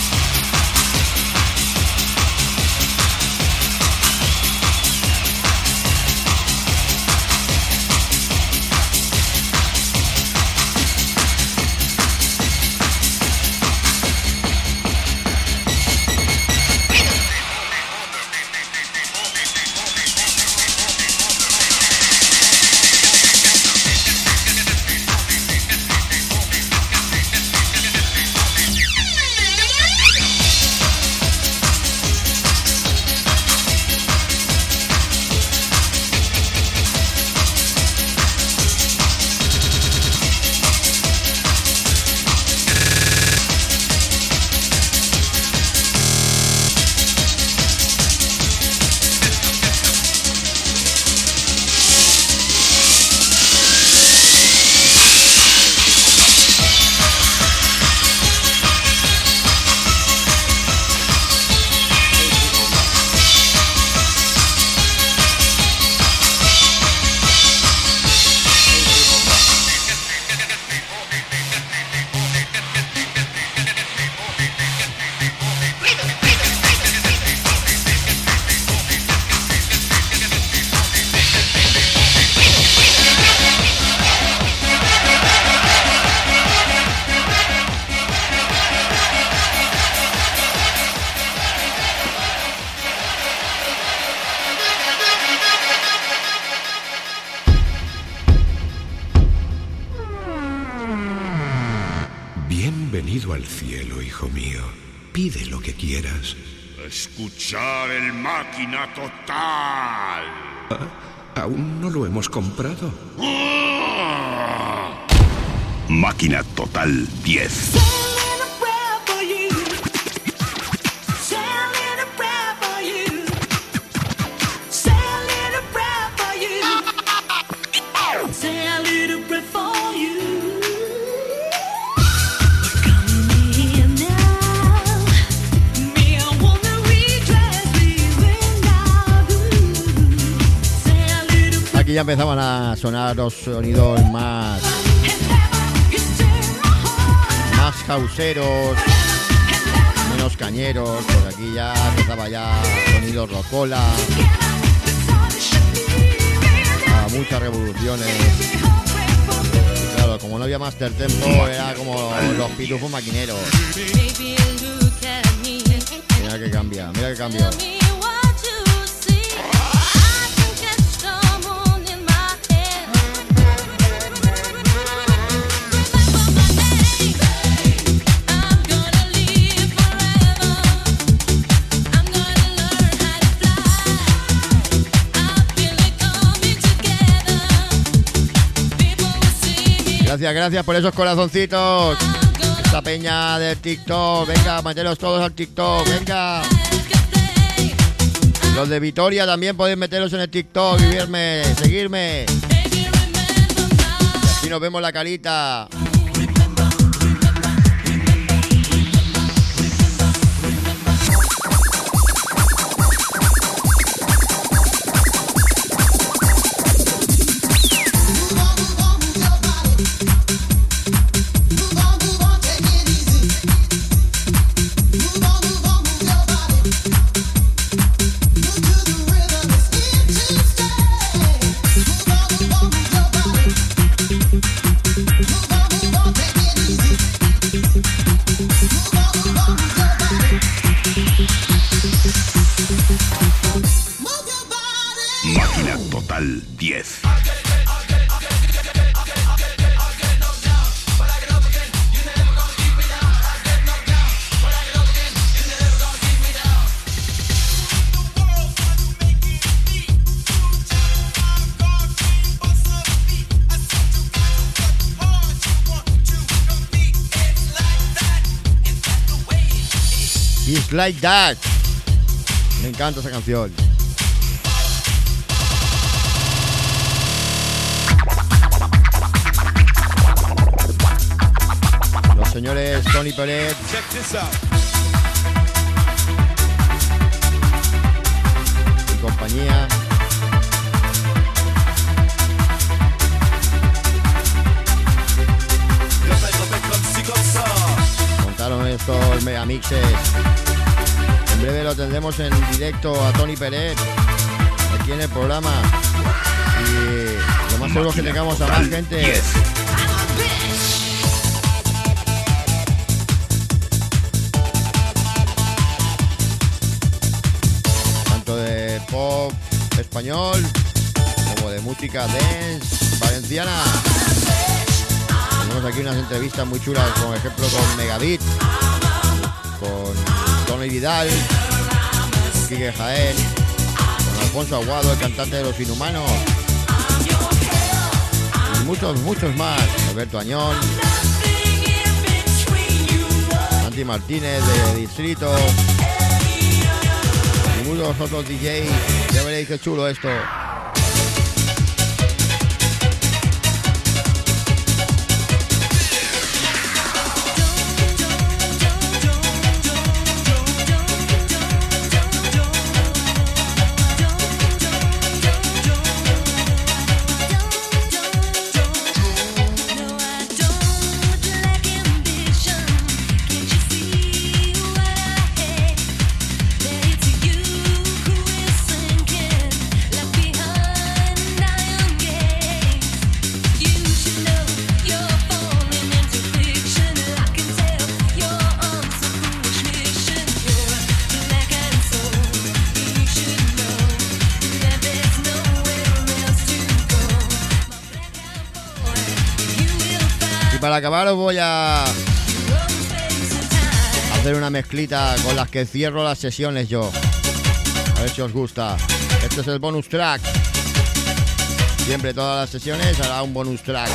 Sonidos más. más causeros, menos cañeros. Por aquí ya empezaba ya sonidos rocola. a muchas revoluciones. Y claro, como no había Master Tempo, era como los pitufos maquineros. Mira que cambia, mira que cambio. Gracias, gracias por esos corazoncitos. Esta peña del TikTok. Venga, meteros todos al TikTok. Venga. Los de Vitoria también podéis meteros en el TikTok y verme, seguirme. Y así nos vemos la carita. Like that. Me encanta esa canción. Los señores Tony Pérez Check this out. y compañía. Montaron estos megamixes. En breve lo tendremos en directo a Tony Pérez aquí en el programa. Y lo más seguro es que tengamos a más gente. tanto de pop español como de música dance valenciana. Tenemos aquí unas entrevistas muy chulas, por ejemplo con Megabit, con Tony Vidal, Quique Jaén, con Alfonso Aguado, el cantante de Los Inhumanos, y muchos, muchos más, Alberto Añón, Santi Martínez de Distrito, y muchos otros DJs. Ya veréis qué chulo esto. Acabar os voy a hacer una mezclita con las que cierro las sesiones yo. A ver si os gusta. Este es el bonus track. Siempre todas las sesiones hará un bonus track.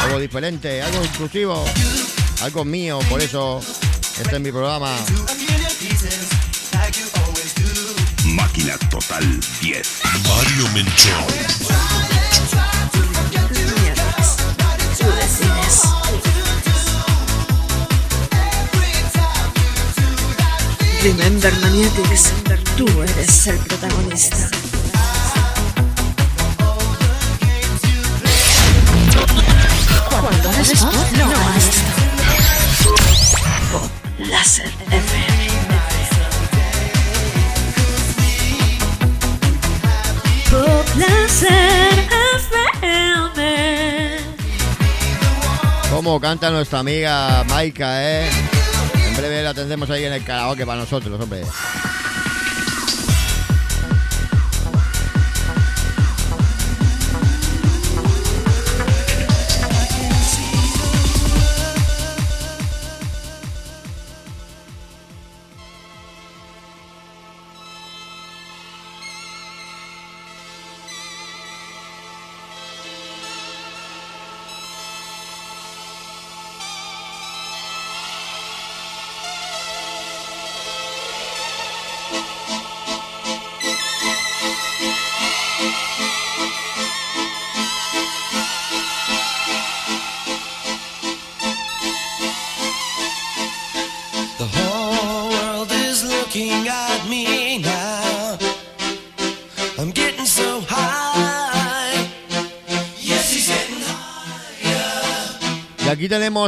Algo diferente, algo exclusivo, algo mío, por eso este es mi programa. Máquina Total 10. Mario Menchón. Remember Maniatics, tú eres el protagonista. Cuando eres pop, no basta. Pop Láser FM. Pop Láser FM. Como canta nuestra amiga Maika, ¿eh? Breve la tendremos ahí en el karaoke para nosotros, hombre.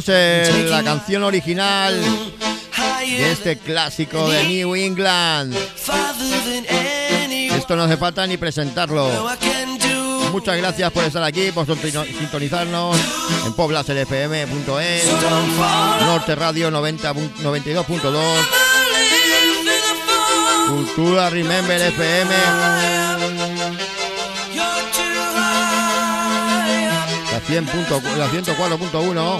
El- la canción original de este clásico de New England. Esto no hace falta ni presentarlo. Muchas gracias por estar aquí, por sintoni- sintonizarnos en poblaserfm.es, Norte Radio 90 pun- 92.2, Cultura Remember FM, la 100.4 la 104.1,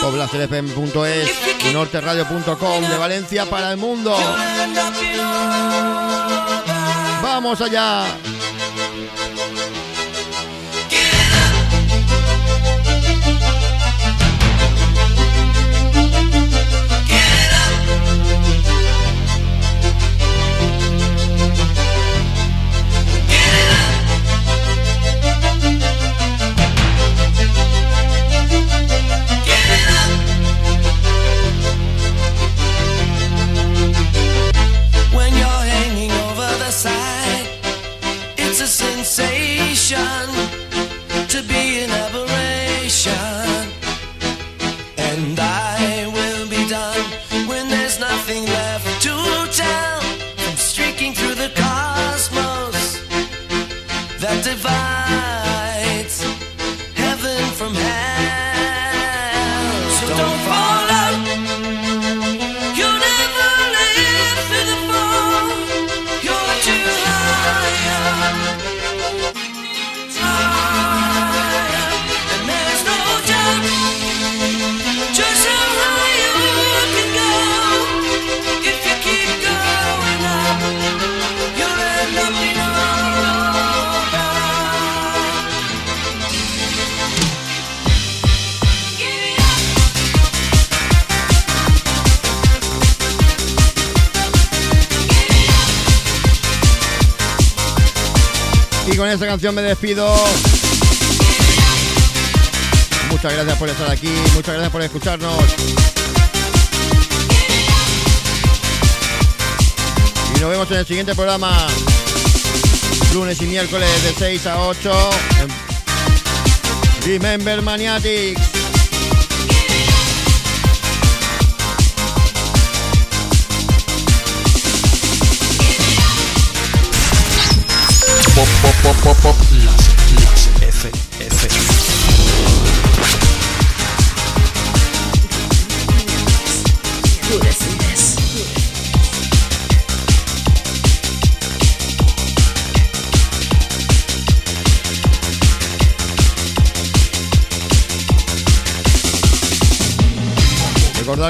poblaserfm.es y norteradio.com de Valencia para el mundo. ¡Vamos allá! It's a sensation to be an canción me despido. Muchas gracias por estar aquí, muchas gracias por escucharnos. Y nos vemos en el siguiente programa. Lunes y miércoles de 6 a 8. en Remember Maniatics. Pop, pop, pop, pop,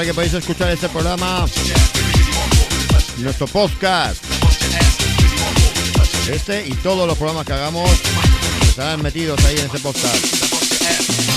que podéis escuchar este programa en nuestro podcast. Este y todos los programas que hagamos estarán metidos ahí en ese podcast.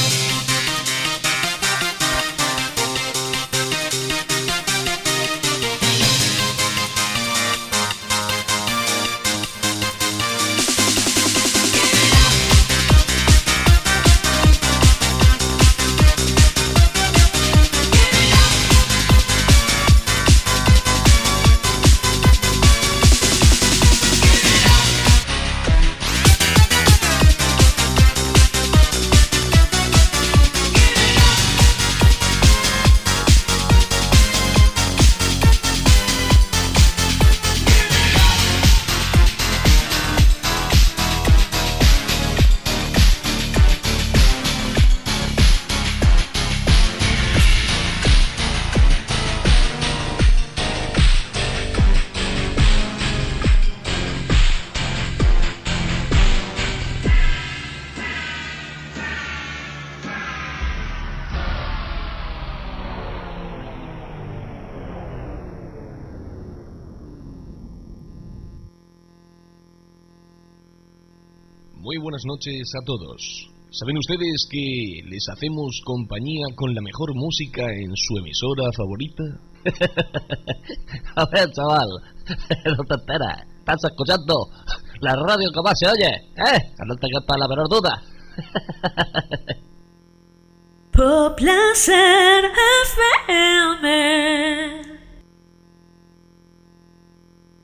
Buenas noches a todos. ¿Saben ustedes que les hacemos compañía con la mejor música en su emisora favorita? A ver, chaval, no te enteras. Estás escuchando la radio que más se oye, ¿eh? No te quepa la menor duda. Por placer FM.